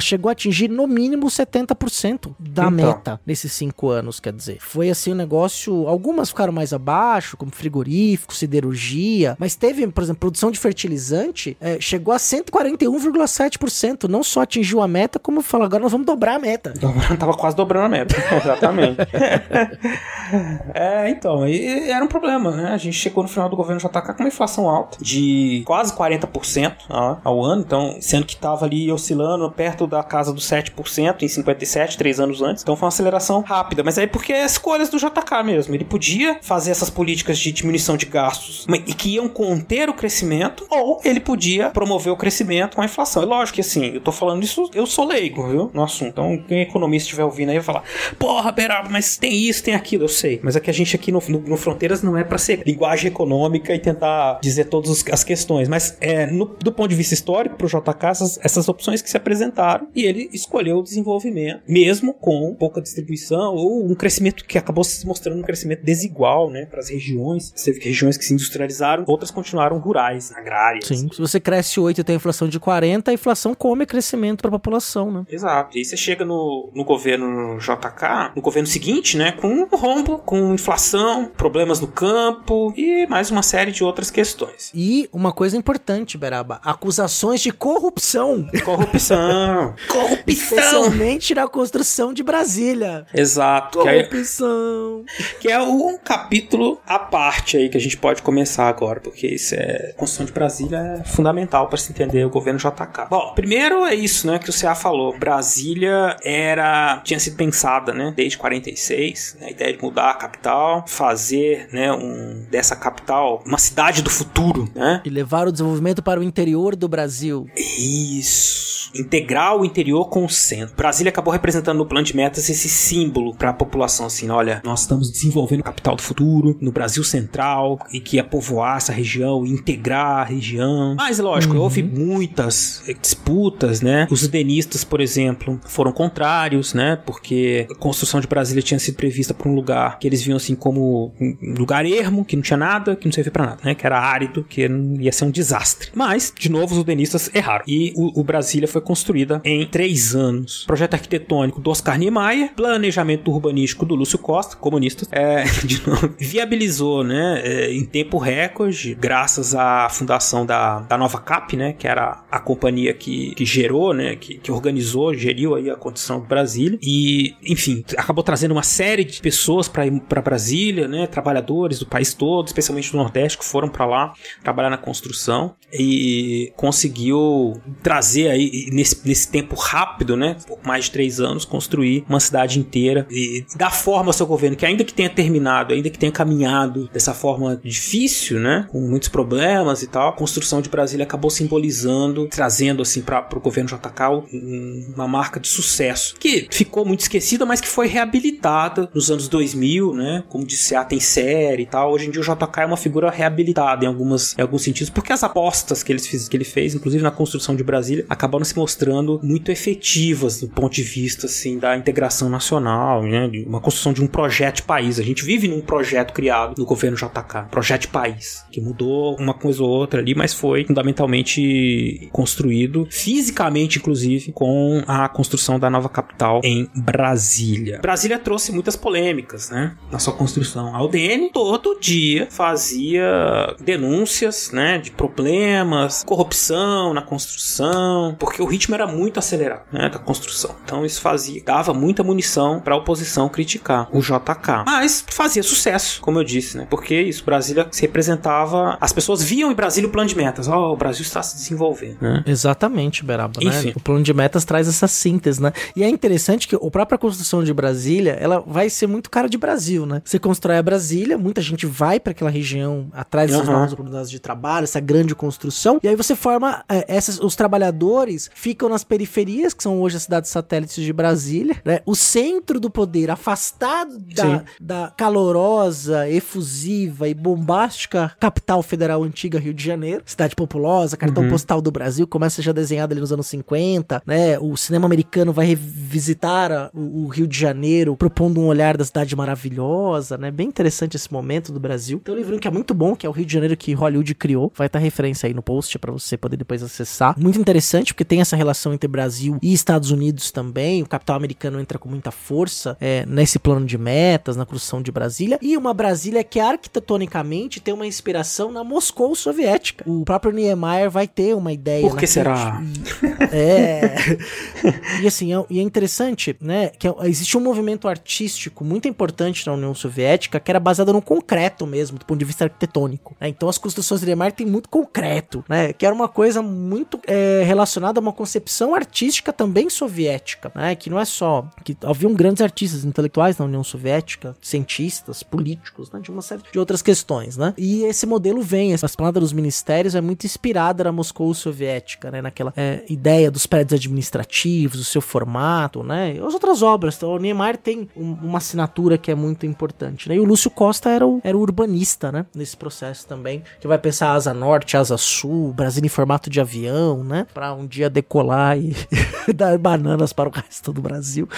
chegou a atingir no mínimo 70% da Então. meta nesses cinco anos, quer dizer. Foi assim um negócio, algumas ficaram mais abaixo, como frigorífico, siderurgia, mas teve, por exemplo, produção de fertilizante, eh, chegou a 141,7%, não só atingiu a meta, como falou, agora nós vamos dobrar a meta. Tava quase dobrando a meta. (laughs) Exatamente. (laughs) é, então, e era um problema, né? A gente chegou no final do governo JK com uma inflação alta, de quase 40% ó, ao ano, então, sendo que estava ali oscilando perto da casa dos 7% em 57, três anos antes. Então foi uma aceleração rápida, mas aí porque é escolhas do JK mesmo. Ele podia fazer essas políticas de diminuição de gastos e que iam conter o crescimento, ou ele podia promover o crescimento com a inflação. É lógico que assim, eu tô falando isso, eu sou leigo, viu? No assunto. Então, quem é economista estiver ouvindo aí vai falar: Porra, Beraba, mas tem isso, tem aquilo, eu sei. Mas é que a gente aqui no, no- no Fronteiras não é pra ser linguagem econômica e tentar dizer todas as questões. Mas é, no- do ponto de vista histórico, pro JK, essas, essas opções que se apresentaram e ele escolheu o desenvolvimento, mesmo com pouca distribuição ou um crescimento que acabou se mostrando um crescimento desigual, né, para as regiões. Que regiões que se industrializaram, outras continuaram rurais, agrárias. Sim, se você cresce 8 e tem inflação de 40, a inflação come crescimento para a população, né? Exato. E aí você chega no, no governo JK, no governo seguinte, né, com rombo, com inflação, problemas no campo e mais uma série de outras questões. E uma coisa importante, Beraba, acusações de corrupção, Corrupção. (laughs) Corrupção. especialmente na construção de Brasília. Exato. Que, aí- Corrupção. que é um capítulo à parte aí que a gente pode começar agora, porque isso é. A construção de Brasília é fundamental para se entender o governo JK. Bom, primeiro é isso, né, que o CA falou. Brasília era. tinha sido pensada, né, desde 46, né, a ideia de mudar a capital, fazer, né, um, dessa capital uma cidade do futuro, né? E levar o desenvolvimento para o interior do Brasil. Isso. Integrar o interior com o centro. Brasília acabou representando no plano de metas esse símbolo para a população, assim, olha, nós estamos desenvolvendo a capital do futuro no Brasil Central e que ia povoar essa região, integrar a região. Mas, lógico, houve muitas disputas, né? Os udenistas, por exemplo, foram contrários, né? Porque a construção de Brasília tinha sido prevista para um lugar que eles viam assim como um lugar ermo, que não tinha nada, que não servia para nada, né? Que era árido, que ia ser um desastre. Mas, de novo, os udenistas erraram. E o, o Brasília foi construída em três anos. Projeto arquitetônico do Oscar Niemeyer, planejamento urbanístico do Lúcio Costa, comunista, é, (laughs) novo, viabilizou, né, é, em tempo recorde, graças à fundação da, da Nova Cap, né, que era a companhia que, que gerou, né, que, que organizou, geriu aí a condição do Brasília e, enfim, acabou trazendo uma série de pessoas para Brasília, né, trabalhadores do país todo, especialmente do Nordeste, que foram para lá trabalhar na construção e conseguiu trazer aí nesse, nesse tempo rápido, né, pouco mais de três anos, construir uma cidade inteira e dar forma ao seu governo, que ainda que tenha terminado, ainda que tenha caminhado dessa forma difícil, né, com muitos problemas e tal, a construção de Brasília acabou simbolizando, trazendo assim para o governo JK uma marca de sucesso, que ficou muito esquecida, mas que foi reabilitada nos anos 2000, né, como disse, ah, tem série e tal. Hoje em dia o JK é uma figura reabilitada em, algumas, em alguns sentidos, porque as apostas que ele, fez, que ele fez, inclusive na construção de Brasília, acabaram se mostrando muito efetivas do ponto de vista assim da integração nacional, né, uma construção de um projeto de país. A gente vive num projeto criado no governo JK, projeto de país, que mudou uma coisa ou outra ali, mas foi fundamentalmente construído fisicamente, inclusive, com a construção da nova capital em Brasília. Brasília trouxe muitas polêmicas, né, na sua construção. A UDN todo dia fazia denúncias, né, de problemas, corrupção na construção, porque o ritmo era muito acelerado, né, da construção. Então isso fazia, dava muita munição para a oposição criticar o JK. Mas fazia sucesso, como eu disse, né? Porque isso Brasília se representava, as pessoas viam em Brasília o plano de metas. Ó, oh, o Brasil está se desenvolvendo, né? Exatamente, Beraba, né? O plano de metas traz essa síntese, né? E é interessante que a própria construção de Brasília, ela vai ser muito cara de Brasil, né? Você constrói a Brasília, muita gente vai para aquela região atrás dessas uhum. novas oportunidades de trabalho, essa grande construção, e aí você forma é, essas, os trabalhadores ficam nas periferias, que são hoje as cidades satélites de Brasília, né? O centro do poder, afastado da, da calorosa, efusiva e bombástica capital federal antiga Rio de Janeiro, cidade populosa, cartão uhum. postal do Brasil, começa já desenhado ali nos anos 50, né? O cinema americano vai revisitar o, o Rio de Janeiro, propondo um olhar da cidade maravilhosa, né? Bem interessante esse momento do Brasil. Tem um livro que é muito bom, que é o Rio de Janeiro que Hollywood criou. Vai estar referência aí no post para você poder depois acessar. Muito interessante, porque tem essa relação entre Brasil e Estados Unidos também. O capital americano entra com muita força é, nesse plano de metas, na construção de Brasília. E uma Brasília que arquitetonicamente tem uma inspiração na Moscou soviética. O próprio Niemeyer vai ter uma ideia. Por que será? É. (laughs) e assim, é, e é interessante, né, que é, existe um movimento artístico muito importante na União Soviética que era baseado no concreto mesmo, do ponto de vista arquitetônico. Né? Então as construções de Niemeyer tem muito concreto, né? Que era uma coisa muito é, relacionada a uma concepção artística também soviética, né? Que não é só que haviam grandes artistas intelectuais na União Soviética, cientistas, políticos, né? De uma série de outras questões, né? E esse modelo vem, essa esplanada dos ministérios é muito inspirada na Moscou soviética, né? Naquela é, ideia dos prédios administrativos, o seu formato, né? As outras obras. Então, o Niemeyer tem um, uma assinatura que é muito importante, né? E o Lúcio Costa era o, era o urbanista, né? Nesse processo também, que vai pensar asa norte, asa sul, Brasil em formato de avião, né? Para um dia decolar e (laughs) dar bananas para o resto do Brasil.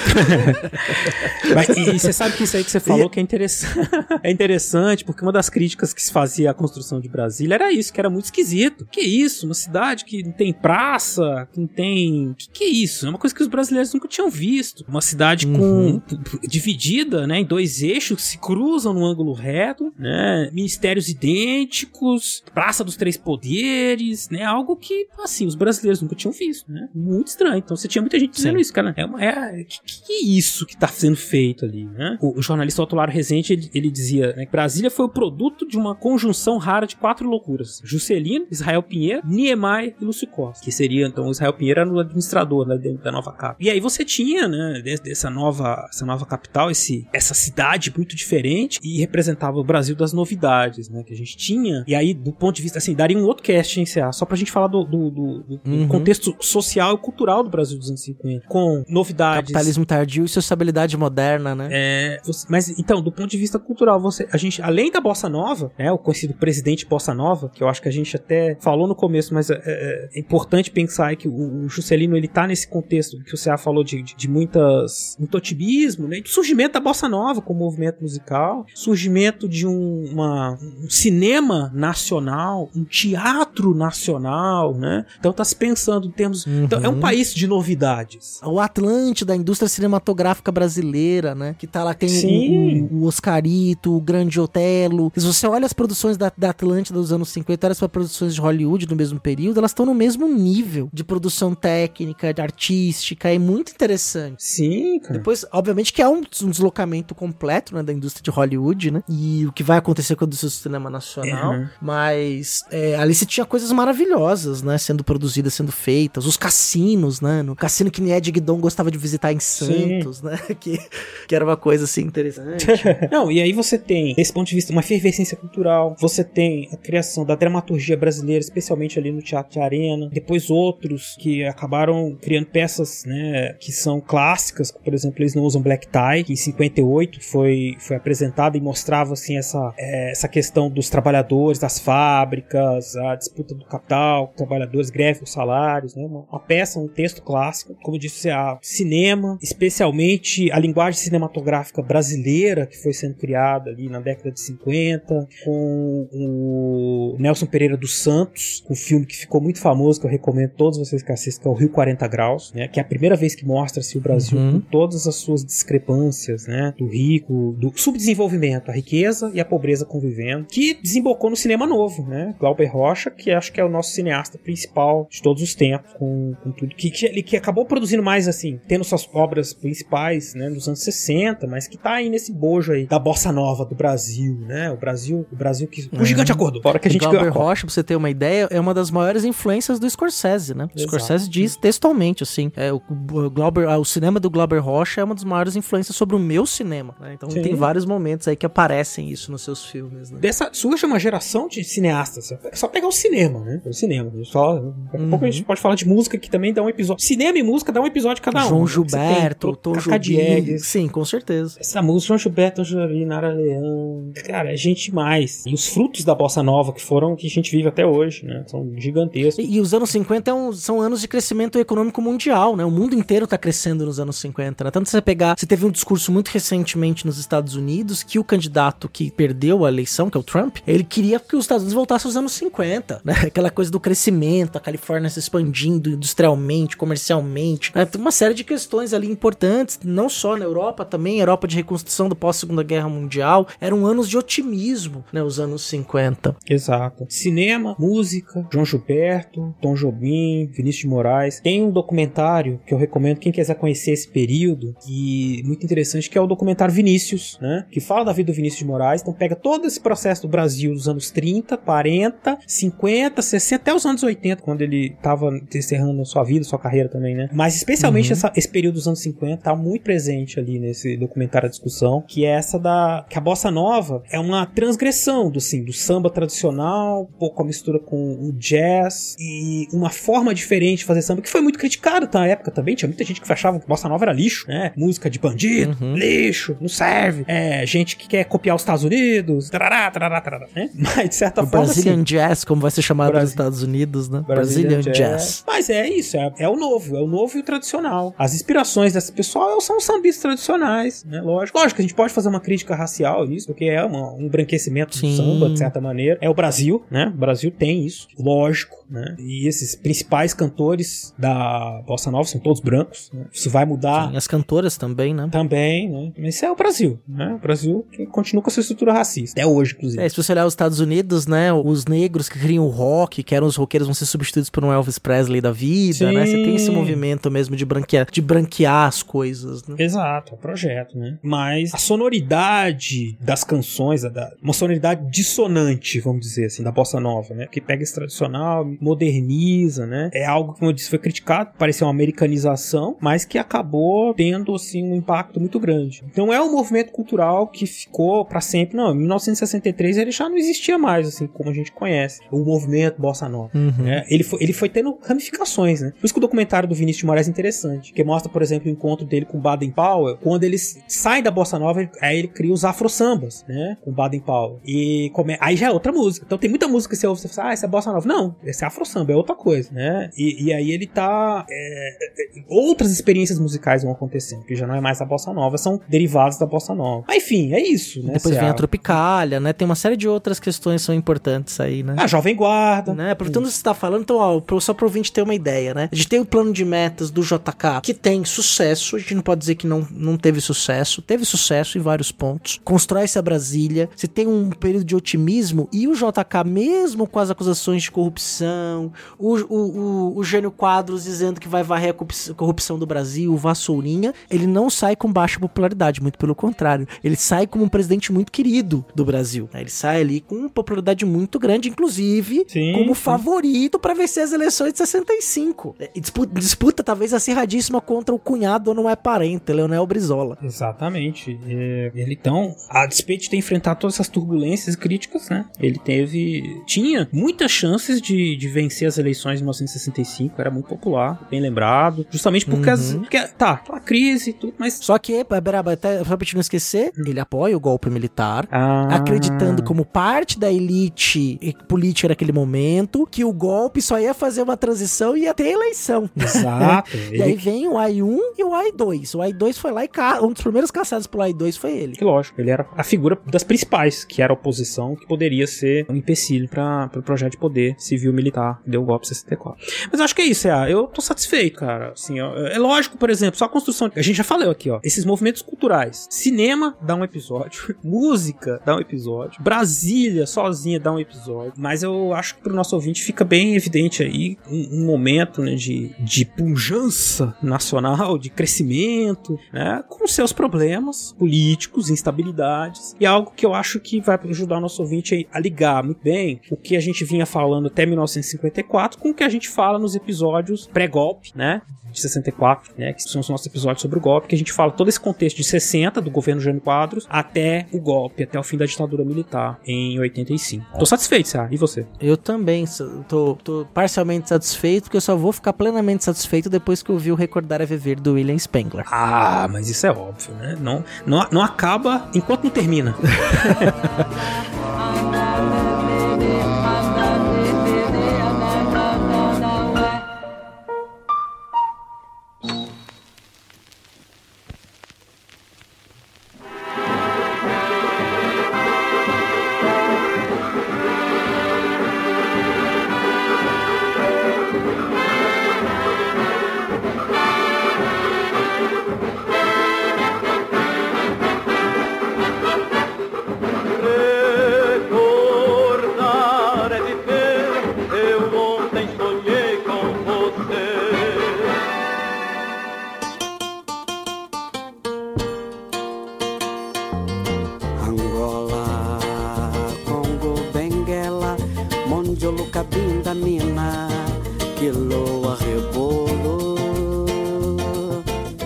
(laughs) Mas, e você sabe que isso aí que você falou que é interessante, (laughs) é interessante, porque uma das críticas que se fazia à construção de Brasília era isso, que era muito esquisito. Que isso? Uma cidade que não tem praça, que não tem. Que, que é isso? É uma coisa que os brasileiros nunca tinham visto. Uma cidade uhum. com dividida, né, em dois eixos que se cruzam no ângulo reto, né? Ministérios idênticos, Praça dos Três Poderes, né? Algo que, assim, os brasileiros nunca tinham visto, né? Muito estranho. Então você tinha muita gente dizendo Sim. isso, cara. É, uma, é que, que é isso que tá sendo feito ali, né? O, o jornalista Otolaro Rezende, ele, ele dizia né, que Brasília foi o produto de uma conjunção rara de quatro loucuras. Juscelino, Israel Pinheiro, Niemeyer e Lúcio Costa. Que seria, então, Israel Pinheiro era o administrador né, da nova capital. E aí você tinha, né, dessa nova, essa nova capital, esse, essa cidade muito diferente e representava o Brasil das novidades, né, que a gente tinha. E aí, do ponto de vista, assim, daria um outro cast em CA, só pra gente falar do, do, do, do uhum. contexto social e cultural do Brasil dos anos 50, com novidades. Capitalismo tardio e sociabilidade moderna, né? É, mas então, do ponto de vista cultural, você, a gente, além da bossa nova, né, o conhecido presidente bossa nova, que eu acho que a gente até falou no começo, mas é, é, é importante pensar que o, o, Juscelino ele tá nesse contexto que o CA falou de, de, de muitas, muito otimismo, né? surgimento da bossa nova como movimento musical, surgimento de um, uma, um cinema nacional, um teatro nacional, né? Então tá se pensando em termos. Uhum. Então, é um país de novidades. O Atlântida, a indústria cinematográfica brasileira, né? Que tá lá, tem o, o, Oscarito, o Grande Otelo. Se você olha as produções da, da Atlântida dos anos 50, olha as produções de Hollywood no mesmo período, elas estão no mesmo nível de produção técnica, de artística, é muito interessante. Sim, cara. Depois, obviamente, que é um, um deslocamento completo, né, da indústria de Hollywood, né? E o que vai acontecer com a indústria do cinema nacional. Uhum. Mas é, ali você tinha coisas maravilhosas, né? Sendo produzidas, sendo feitas os cassinos, né? No cassino que Nied Guidon gostava de visitar em Santos, né? (laughs) Que, que era uma coisa assim interessante. (laughs) Não, e aí você tem, desse ponto de vista, uma efervescência cultural, você tem a criação da dramaturgia brasileira, especialmente ali no teatro de arena, depois outros que acabaram criando peças, né, que são clássicas, por exemplo, eles não usam black tie, que em 58 foi, foi apresentada e mostrava, assim, essa, é, essa questão dos trabalhadores, das fábricas, a disputa do capital, trabalhadores, greve os salários, né, uma, peça, um texto clássico, como disse, a cinema, especialmente a linguagem cinematográfica brasileira que foi sendo criada ali na década de 50, com o Nelson Pereira dos Santos, um filme que ficou muito famoso, que eu recomendo a todos vocês que assistam, que é o Rio 40 Graus, né, que é a primeira vez que mostra-se o Brasil Uhum. com todas as suas discrepâncias, né, do rico, do subdesenvolvimento, a riqueza e a pobreza convivendo, que desembocou no cinema novo, né, Glauber Rocha, que acho que é o nosso cineasta principal de todos os tempos, com, com tudo, que, que, ele- que acabou produzindo mais, assim, tendo suas obras principais, né, nos anos 60, mas que tá aí nesse bojo aí da bossa nova do Brasil, né, o Brasil, o Brasil que... O É. gigante acordou, fora que a gente Glauber ganhou. Rocha, pra você ter uma ideia, é uma das maiores influências do Scorsese, né? O Exato. Scorsese diz textualmente, assim, é, o, o Glauber, o cinema do Glauber Rocha é uma das maiores influências sobre o meu cinema, né? Então Sim. tem vários momentos aí que aparecem isso nos seus filmes, né? Dessa, surge uma geração de cineastas. É só pegar o cinema, né? O cinema. Só, daqui a pouco a gente pode falar de música que também dá um episódio. Cinema e música dá um episódio cada um. João né? Você Gilberto, Tom Jobim, sim, com certeza. Essa música, João Gilberto, Tom Jobim, Nara Leão. Cara, é gente demais. E os frutos da bossa nova que foram que a gente vive até hoje, né? São gigantescos. E, e os anos 50 é um- são anos de crescimento econômico mundial, né? O mundo inteiro tá crescendo nos anos 50, né? Tanto você pegar, você teve um discurso muito recentemente nos Estados Unidos que o candidato que perdeu a eleição, que é o Trump, ele queria que os Estados Unidos voltassem aos anos 50, né? (laughs) Aquela coisa do crescimento, a Califórnia se expandindo industrialmente, comercialmente, né? Uma série de questões ali importantes, não só na Europa, também Europa de reconstrução do pós-segunda guerra mundial, eram anos de otimismo, né? Os anos 50. Exato. Cinema, música, João Gilberto, Tom Jobim, Vinícius de Moraes. Tem um documentário que eu recomendo quem quiser conhecer esse período, muito interessante, que é o documentário Vinícius, né? Que fala da vida do Vinícius de Moraes. Então pega todo esse processo do Brasil dos anos 30, 40, 50, 60, até os anos 80, quando ele tava encerrando a sua vida, sua carreira também, né? Mas especialmente Uhum. essa- esse período dos anos 50 tá muito presente ali nesse documentário a discussão, que é essa da que a bossa nova é uma transgressão do sim, do samba tradicional, um pouco a mistura com o jazz e uma forma diferente de fazer samba que foi muito criticado na época também, tinha muita gente que achava que bossa nova era lixo, né? Música de bandido, lixo, não serve. É, gente que quer copiar os Estados Unidos, tarará, tarará, tarará, né? (laughs) Mas de certa O forma Brazilian assim, Jazz, como vai ser chamado Brasi- nos Estados Unidos, né? Brazilian Brazilian, Jazz. Mas é isso, é, é o novo, é o novo e o tradicional. As inspirações desse pessoal são os sambistas tradicionais, né? Lógico. Lógico que a gente pode fazer uma crítica racial nisso, porque é uma- um embranquecimento do samba, de certa maneira. É o Brasil, né? O Brasil tem isso, lógico, né? E esses principais cantores da Bossa Nova são todos brancos, né? Isso vai mudar Sim, as cantoras também, né? também, né? Mas isso é o Brasil, né? O Brasil que continua com a sua estrutura racista, até hoje, inclusive. É, se você olhar os Estados Unidos, né, os negros que criam o rock, que eram os roqueiros, vão ser substituídos por um Elvis Presley da vida, né? Você tem esse Sim. movimento mesmo de branquear, de branquear as coisas, né? Exato, é o projeto, né? Mas a sonoridade das canções, da, uma sonoridade dissonante, vamos dizer assim, da bossa nova, né? Que pega esse tradicional, moderniza, né? É algo que, como eu disse, foi criticado, parecia uma americanização, mas que acabou tendo, assim, um impacto muito grande. Então é um movimento cultural que ficou pra sempre. Não, em 1963 ele já não existia mais, assim, como a gente conhece. O movimento bossa nova. Uhum. né? Ele, foi, ele foi tendo ramificações, né? Por isso que o documentário do Vinícius de Moraes é interessante, que mostra, por exemplo, o encontro dele com Baden Powell, quando ele sai da bossa nova, aí ele cria os afro sambas, né? Com Baden Powell. E come... aí já é outra música. Então tem muita música que você ouve, você fala, ah, essa é bossa nova. Não, esse é afro samba, é outra coisa, né? E, e aí ele tá. é, outras experiências musicais vão acontecendo, que já não é mais a bossa nova, são derivados da bossa nova. Mas enfim, é isso, né? Depois vem Ceará? a Tropicália, né? Tem uma série de outras questões que são importantes aí, né? A Jovem Guarda. Né? Aproveitando que você tá falando, então, ó, só pro ouvinte ter uma ideia, né? A gente tem o plano de metas do JK, que tem sucesso, a gente não pode dizer que não, não teve sucesso, teve sucesso em vários pontos. Constrói-se a Brasília, você tem um período de otimismo, e o JK, mesmo com as acusações de corrupção, o, o, o, o Gênio Quadros dizendo que vai varrer a corrupção- corrupção do Brasil, o Vassourinha, ele não sai com baixa popularidade, muito pelo contrário. Ele sai como um presidente muito querido do Brasil. né? Ele sai ali com popularidade muito grande, inclusive Sim, como sim. favorito para vencer as eleições de 1965. E disputa, disputa talvez acirradíssima contra o cunhado não é parente, Leonel Brizola. Exatamente. É, ele então, a despeito de ter enfrentado todas essas turbulências e críticas, né? Ele teve. tinha muitas chances de, de vencer as eleições de 1965, era muito popular, bem lembrado. Justamente porque, as, Uhum. porque tá, a crise e tudo, mas. Só que, Beraba, até só pra gente não esquecer, ele apoia o golpe militar, Ah, acreditando como parte da elite política naquele momento que o golpe só ia fazer uma transição e ia ter eleição. Exato. (laughs) E aí vem o AI-1 e o AI-2. O AI-2 foi lá e ca... um dos primeiros caçados pelo AI-2 foi ele. que lógico, ele era a figura das principais, que era a oposição, que poderia ser um empecilho para o projeto de poder civil-militar que deu o golpe em 64. Mas eu acho que é isso, é, eu tô satisfeito, cara. Assim, ó, é lógico, por exemplo, só a construção, a gente já falou aqui, ó, esses movimentos culturais. Cinema dá um episódio, (laughs) música dá um episódio, Brasília sozinha dá um episódio, mas eu acho que pro nosso ouvinte fica bem evidente aí um, um momento né, de, de pujança nacional, de crescimento, né, com seus problemas políticos, instabilidades, e algo que eu acho que vai ajudar o nosso ouvinte a ligar muito bem o que a gente vinha falando até 1954 com o que a gente fala nos episódios pré-golpe, né? De 64, né? Que são os nossos episódios sobre o golpe, que a gente fala todo esse contexto de 60, do governo Jânio Quadros, até o golpe, até o fim da ditadura militar em 85. Tô satisfeito, Sá. E você? Eu também tô, tô parcialmente satisfeito, porque eu só vou ficar plenamente satisfeito depois que eu vi o Recordar é Viver do William Spengler. Ah, mas isso é óbvio, né? Não, não, não acaba enquanto não termina. (laughs)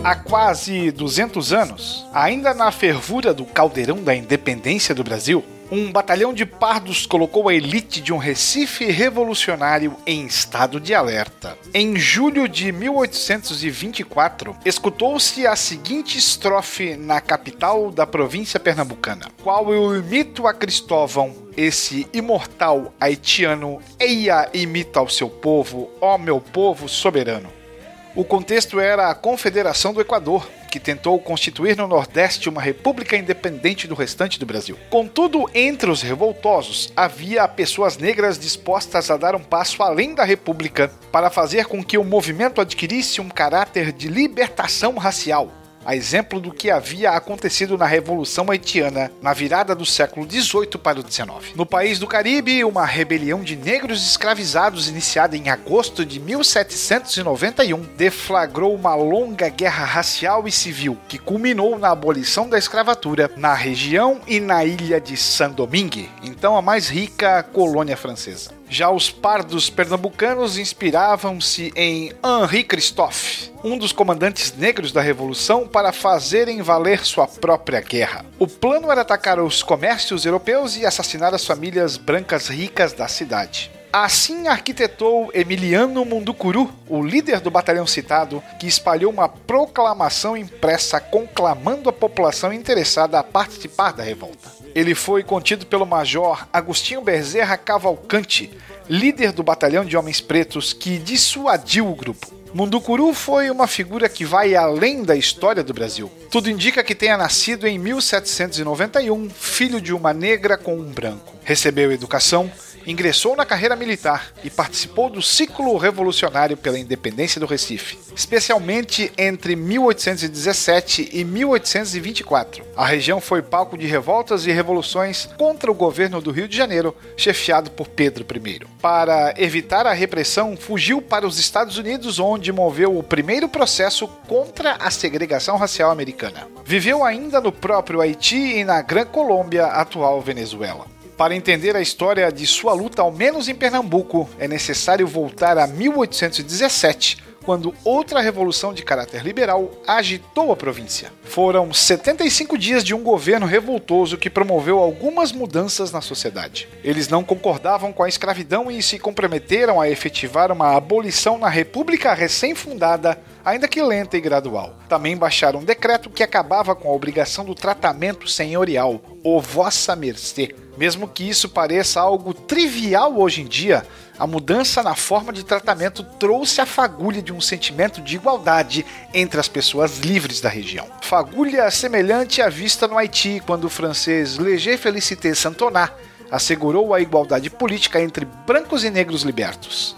Há quase 200 anos, ainda na fervura do caldeirão da independência do Brasil, um batalhão de pardos colocou a elite de um Recife revolucionário em estado de alerta. Em julho de 1824, escutou-se a seguinte estrofe na capital da província pernambucana: Qual eu imito a Cristóvão, esse imortal haitiano, eia imita ao seu povo, ó meu povo soberano. O contexto era a Confederação do Equador, que tentou constituir no Nordeste uma república independente do restante do Brasil. Contudo, entre os revoltosos havia pessoas negras dispostas a dar um passo além da república para fazer com que o movimento adquirisse um caráter de libertação racial. A exemplo do que havia acontecido na Revolução Haitiana na virada do século XVIII para o XIX. No país do Caribe, uma rebelião de negros escravizados iniciada em agosto de 1791 deflagrou uma longa guerra racial e civil que culminou na abolição da escravatura na região e na ilha de Saint-Domingue, então a mais rica colônia francesa. Já os pardos pernambucanos inspiravam-se em Henri Christophe, um dos comandantes negros da Revolução, para fazerem valer sua própria guerra. O plano era atacar os comércios europeus e assassinar as famílias brancas ricas da cidade. Assim arquitetou Emiliano Munducuru, o líder do batalhão citado, que espalhou uma proclamação impressa conclamando a população interessada a participar da revolta. Ele foi contido pelo major Agostinho Bezerra Cavalcante, líder do batalhão de homens pretos que dissuadiu o grupo. Munducuru foi uma figura que vai além da história do Brasil. Tudo indica que tenha nascido em 1791, filho de uma negra com um branco. Recebeu educação, ingressou na carreira militar e participou do ciclo revolucionário pela independência do Recife, especialmente entre 1817 e 1824. A região foi palco de revoltas e revoluções contra o governo do Rio de Janeiro, chefiado por Pedro I. Para evitar a repressão, fugiu para os Estados Unidos, onde moveu o primeiro processo contra a segregação racial americana. Viveu ainda no próprio Haiti e na Gran Colômbia, atual Venezuela. Para entender a história de sua luta, ao menos em Pernambuco, é necessário voltar a 1817 quando outra revolução de caráter liberal agitou a província. Foram 75 dias de um governo revoltoso que promoveu algumas mudanças na sociedade. Eles não concordavam com a escravidão e se comprometeram a efetivar uma abolição na República recém-fundada, ainda que lenta e gradual. Também baixaram um decreto que acabava com a obrigação do tratamento senhorial, o vossa mercê. Mesmo que isso pareça algo trivial hoje em dia, a mudança na forma de tratamento trouxe a fagulha de um sentimento de igualdade entre as pessoas livres da região. Fagulha semelhante à vista no Haiti, quando o francês Léger Félicité Santonat assegurou a igualdade política entre brancos e negros libertos.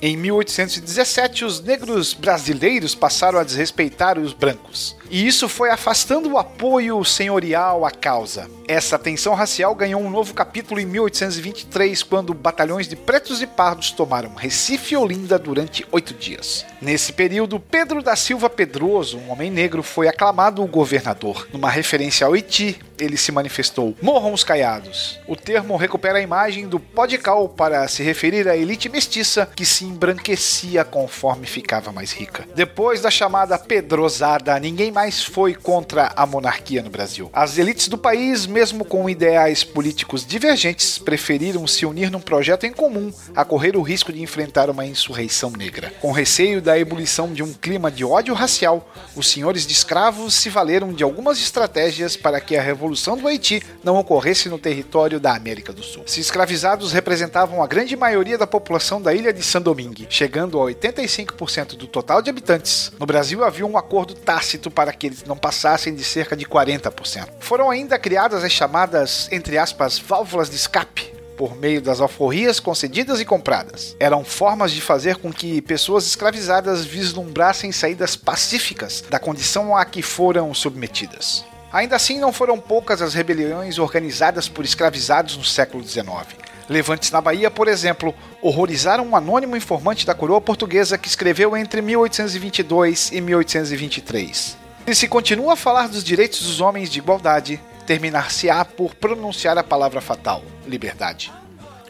Em 1817, os negros brasileiros passaram a desrespeitar os brancos e isso foi afastando o apoio senhorial à causa. Essa tensão racial ganhou um novo capítulo em 1823, quando batalhões de pretos e pardos tomaram Recife e Olinda durante oito dias. Nesse período, Pedro da Silva Pedroso, um homem negro, foi aclamado governador. Numa referência ao Iti, ele se manifestou: Morram os caiados. O termo recupera a imagem do podical para se referir à elite mestiça que se embranquecia conforme ficava mais rica. Depois da chamada Pedrosada, ninguém mais foi contra a monarquia no Brasil. As elites do país, mesmo com ideais políticos divergentes, preferiram se unir num projeto em comum a correr o risco de enfrentar uma insurreição negra. Com receio da ebulição de um clima de ódio racial, os senhores de escravos se valeram de algumas estratégias para que a revolução do Haiti não ocorresse no território da América do Sul. Se escravizados representavam a grande maioria da população da ilha de Saint-Domingue, chegando a 85% do total de habitantes, no Brasil havia um acordo tácito para que eles não passassem de cerca de 40%. Foram ainda criadas as chamadas, entre aspas, válvulas de escape, por meio das alforrias concedidas e compradas. Eram formas de fazer com que pessoas escravizadas vislumbrassem saídas pacíficas da condição a que foram submetidas. Ainda assim, não foram poucas as rebeliões organizadas por escravizados no século XIX. Levantes na Bahia, por exemplo, horrorizaram um anônimo informante da coroa portuguesa que escreveu entre 1822 e 1823. E se continua a falar dos direitos dos homens de igualdade, terminar-se-á por pronunciar a palavra fatal: liberdade.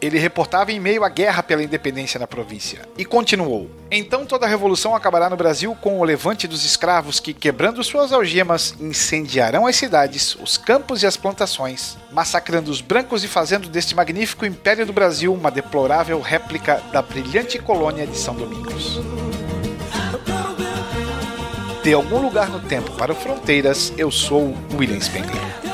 Ele reportava em meio à guerra pela independência na província e continuou: Então toda a revolução acabará no Brasil com o levante dos escravos que, quebrando suas algemas, incendiarão as cidades, os campos e as plantações, massacrando os brancos e fazendo deste magnífico império do Brasil uma deplorável réplica da brilhante colônia de São Domingos. De algum lugar no tempo para fronteiras, eu sou William Spengler.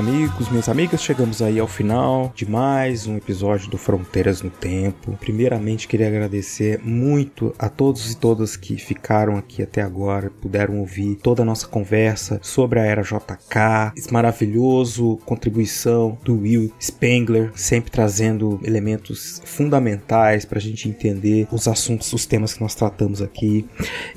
Amigos, minhas amigas, chegamos aí ao final de mais um episódio do Fronteiras no Tempo. Primeiramente, queria agradecer muito a todos e todas que ficaram aqui até agora, puderam ouvir toda a nossa conversa sobre a era JK, esse maravilhoso contribuição do Will Spengler, sempre trazendo elementos fundamentais para a gente entender os assuntos, os temas que nós tratamos aqui.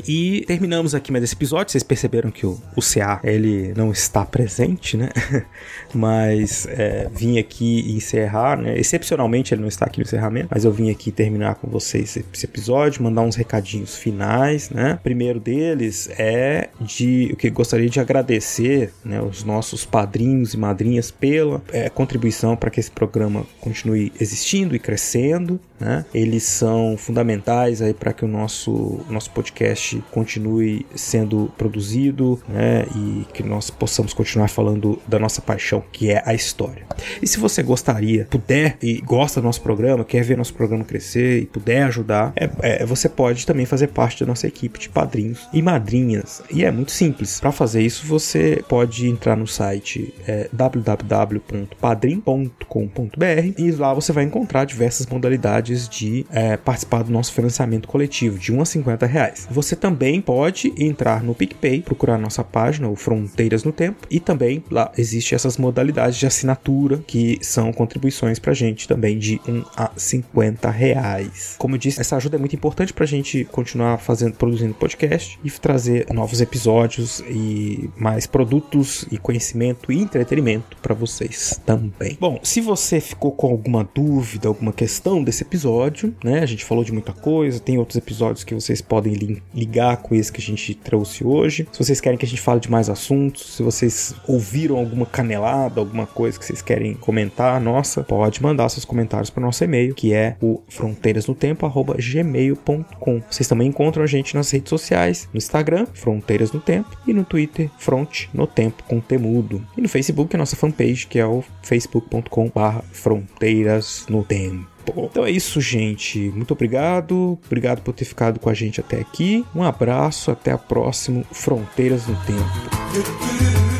E terminamos aqui mais esse episódio. Vocês perceberam que o, o CA ele não está presente né? (laughs) mas é, vim aqui encerrar, né? Excepcionalmente ele não está aqui no encerramento, mas eu vim aqui terminar com vocês esse episódio, mandar uns recadinhos finais, né? O primeiro deles é de o que gostaria de agradecer, né, os nossos padrinhos e madrinhas pela é, contribuição para que esse programa continue existindo e crescendo, né? Eles são fundamentais aí para que o nosso nosso podcast continue sendo produzido, né? E que nós possamos continuar falando da nossa paixão, que é a história. E se você gostaria, puder e gosta do nosso programa, quer ver nosso programa crescer e puder ajudar, é, é, você pode também fazer parte da nossa equipe de padrinhos e madrinhas. E é muito simples. Para fazer isso, você pode entrar no site é, www.padrim.com.br e lá você vai encontrar diversas modalidades de é, participar do nosso financiamento coletivo, de 1 a 50 reais. Você também pode entrar no PicPay, procurar nossa página, o Fronteiras no Tempo, e também lá existe essas modalidades de assinatura que são contribuições pra gente também de 1 a 50 reais. Como eu disse, essa ajuda é muito importante pra gente continuar fazendo, produzindo podcast e trazer novos episódios e mais produtos e conhecimento e entretenimento para vocês também. Bom, se você ficou com alguma dúvida, alguma questão desse episódio, né? A gente falou de muita coisa, tem outros episódios que vocês podem li ligar com esse que a gente trouxe hoje. Se vocês querem que a gente fale de mais assuntos, se vocês ouviram alguma canelada, alguma coisa que vocês querem comentar, nossa, pode mandar seus comentários para o nosso e-mail, que é o fronteirasnotempo@gmail.com. Vocês também encontram a gente nas redes sociais, no Instagram, Fronteiras no Tempo, e no Twitter, Front no Tempo Temudo. E no Facebook, a nossa fanpage, que é o facebook.com/fronteiras no tempo. Então é isso, gente. Muito obrigado. Obrigado por ter ficado com a gente até aqui. Um abraço, até a próxima Fronteiras no Tempo.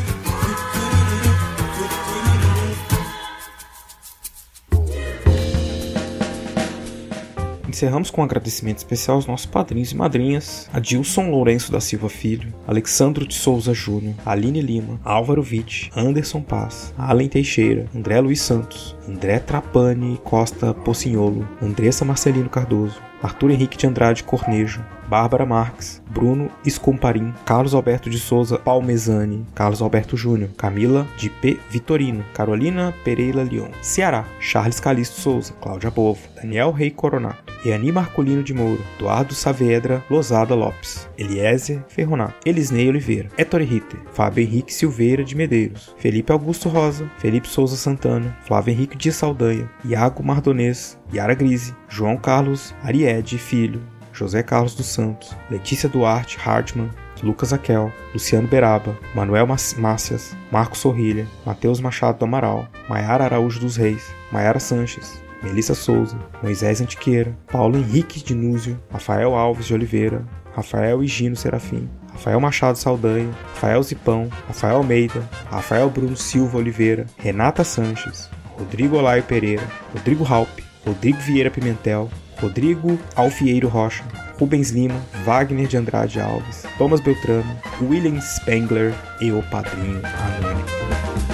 Encerramos com um agradecimento especial aos nossos padrinhos e madrinhas, Adilson Lourenço da Silva Filho, Alexandro de Souza Júnior, Aline Lima, Álvaro Witt, Anderson Paz, Allen Teixeira, André Luiz Santos, André Trapani Costa Pocinholo, Andressa Marcelino Cardoso, Arthur Henrique de Andrade Cornejo, Bárbara Marques, Bruno Escomparim, Carlos Alberto de Souza Palmezani, Carlos Alberto Júnior, Camila de P. Vitorino, Carolina Pereira Leon, Ceará, Charles Calixto Souza, Cláudia Bovo, Daniel Rei Coronato, Eani Marcolino de Moura, Eduardo Saavedra Lozada Lopes, Eliezer Ferronato, Elisnei Oliveira, Ettore Ritter, Fábio Henrique Silveira de Medeiros, Felipe Augusto Rosa, Felipe Souza Santana, Flávio Henrique de Saldanha, Iago Mardonês, Yara Grise, João Carlos Ariede Filho, José Carlos dos Santos, Letícia Duarte Hartmann, Lucas Aquel, Luciano Beraba, Manuel Mácias, Marcos Sorrilha, Matheus Machado do Amaral, Maiara Araújo dos Reis, Maiara Sanches, Melissa Souza, Moisés Antiqueira, Paulo Henrique de Núzio, Rafael Alves de Oliveira, Rafael Higino Serafim, Rafael Machado Saldanha, Rafael Zipão, Rafael Almeida, Rafael Bruno Silva Oliveira, Renata Sanches, Rodrigo Olaio Pereira, Rodrigo Raup, Rodrigo Vieira Pimentel, Rodrigo Alfieiro Rocha, Rubens Lima, Wagner de Andrade Alves, Thomas Beltrano, William Spengler e o Padrinho Anônimo.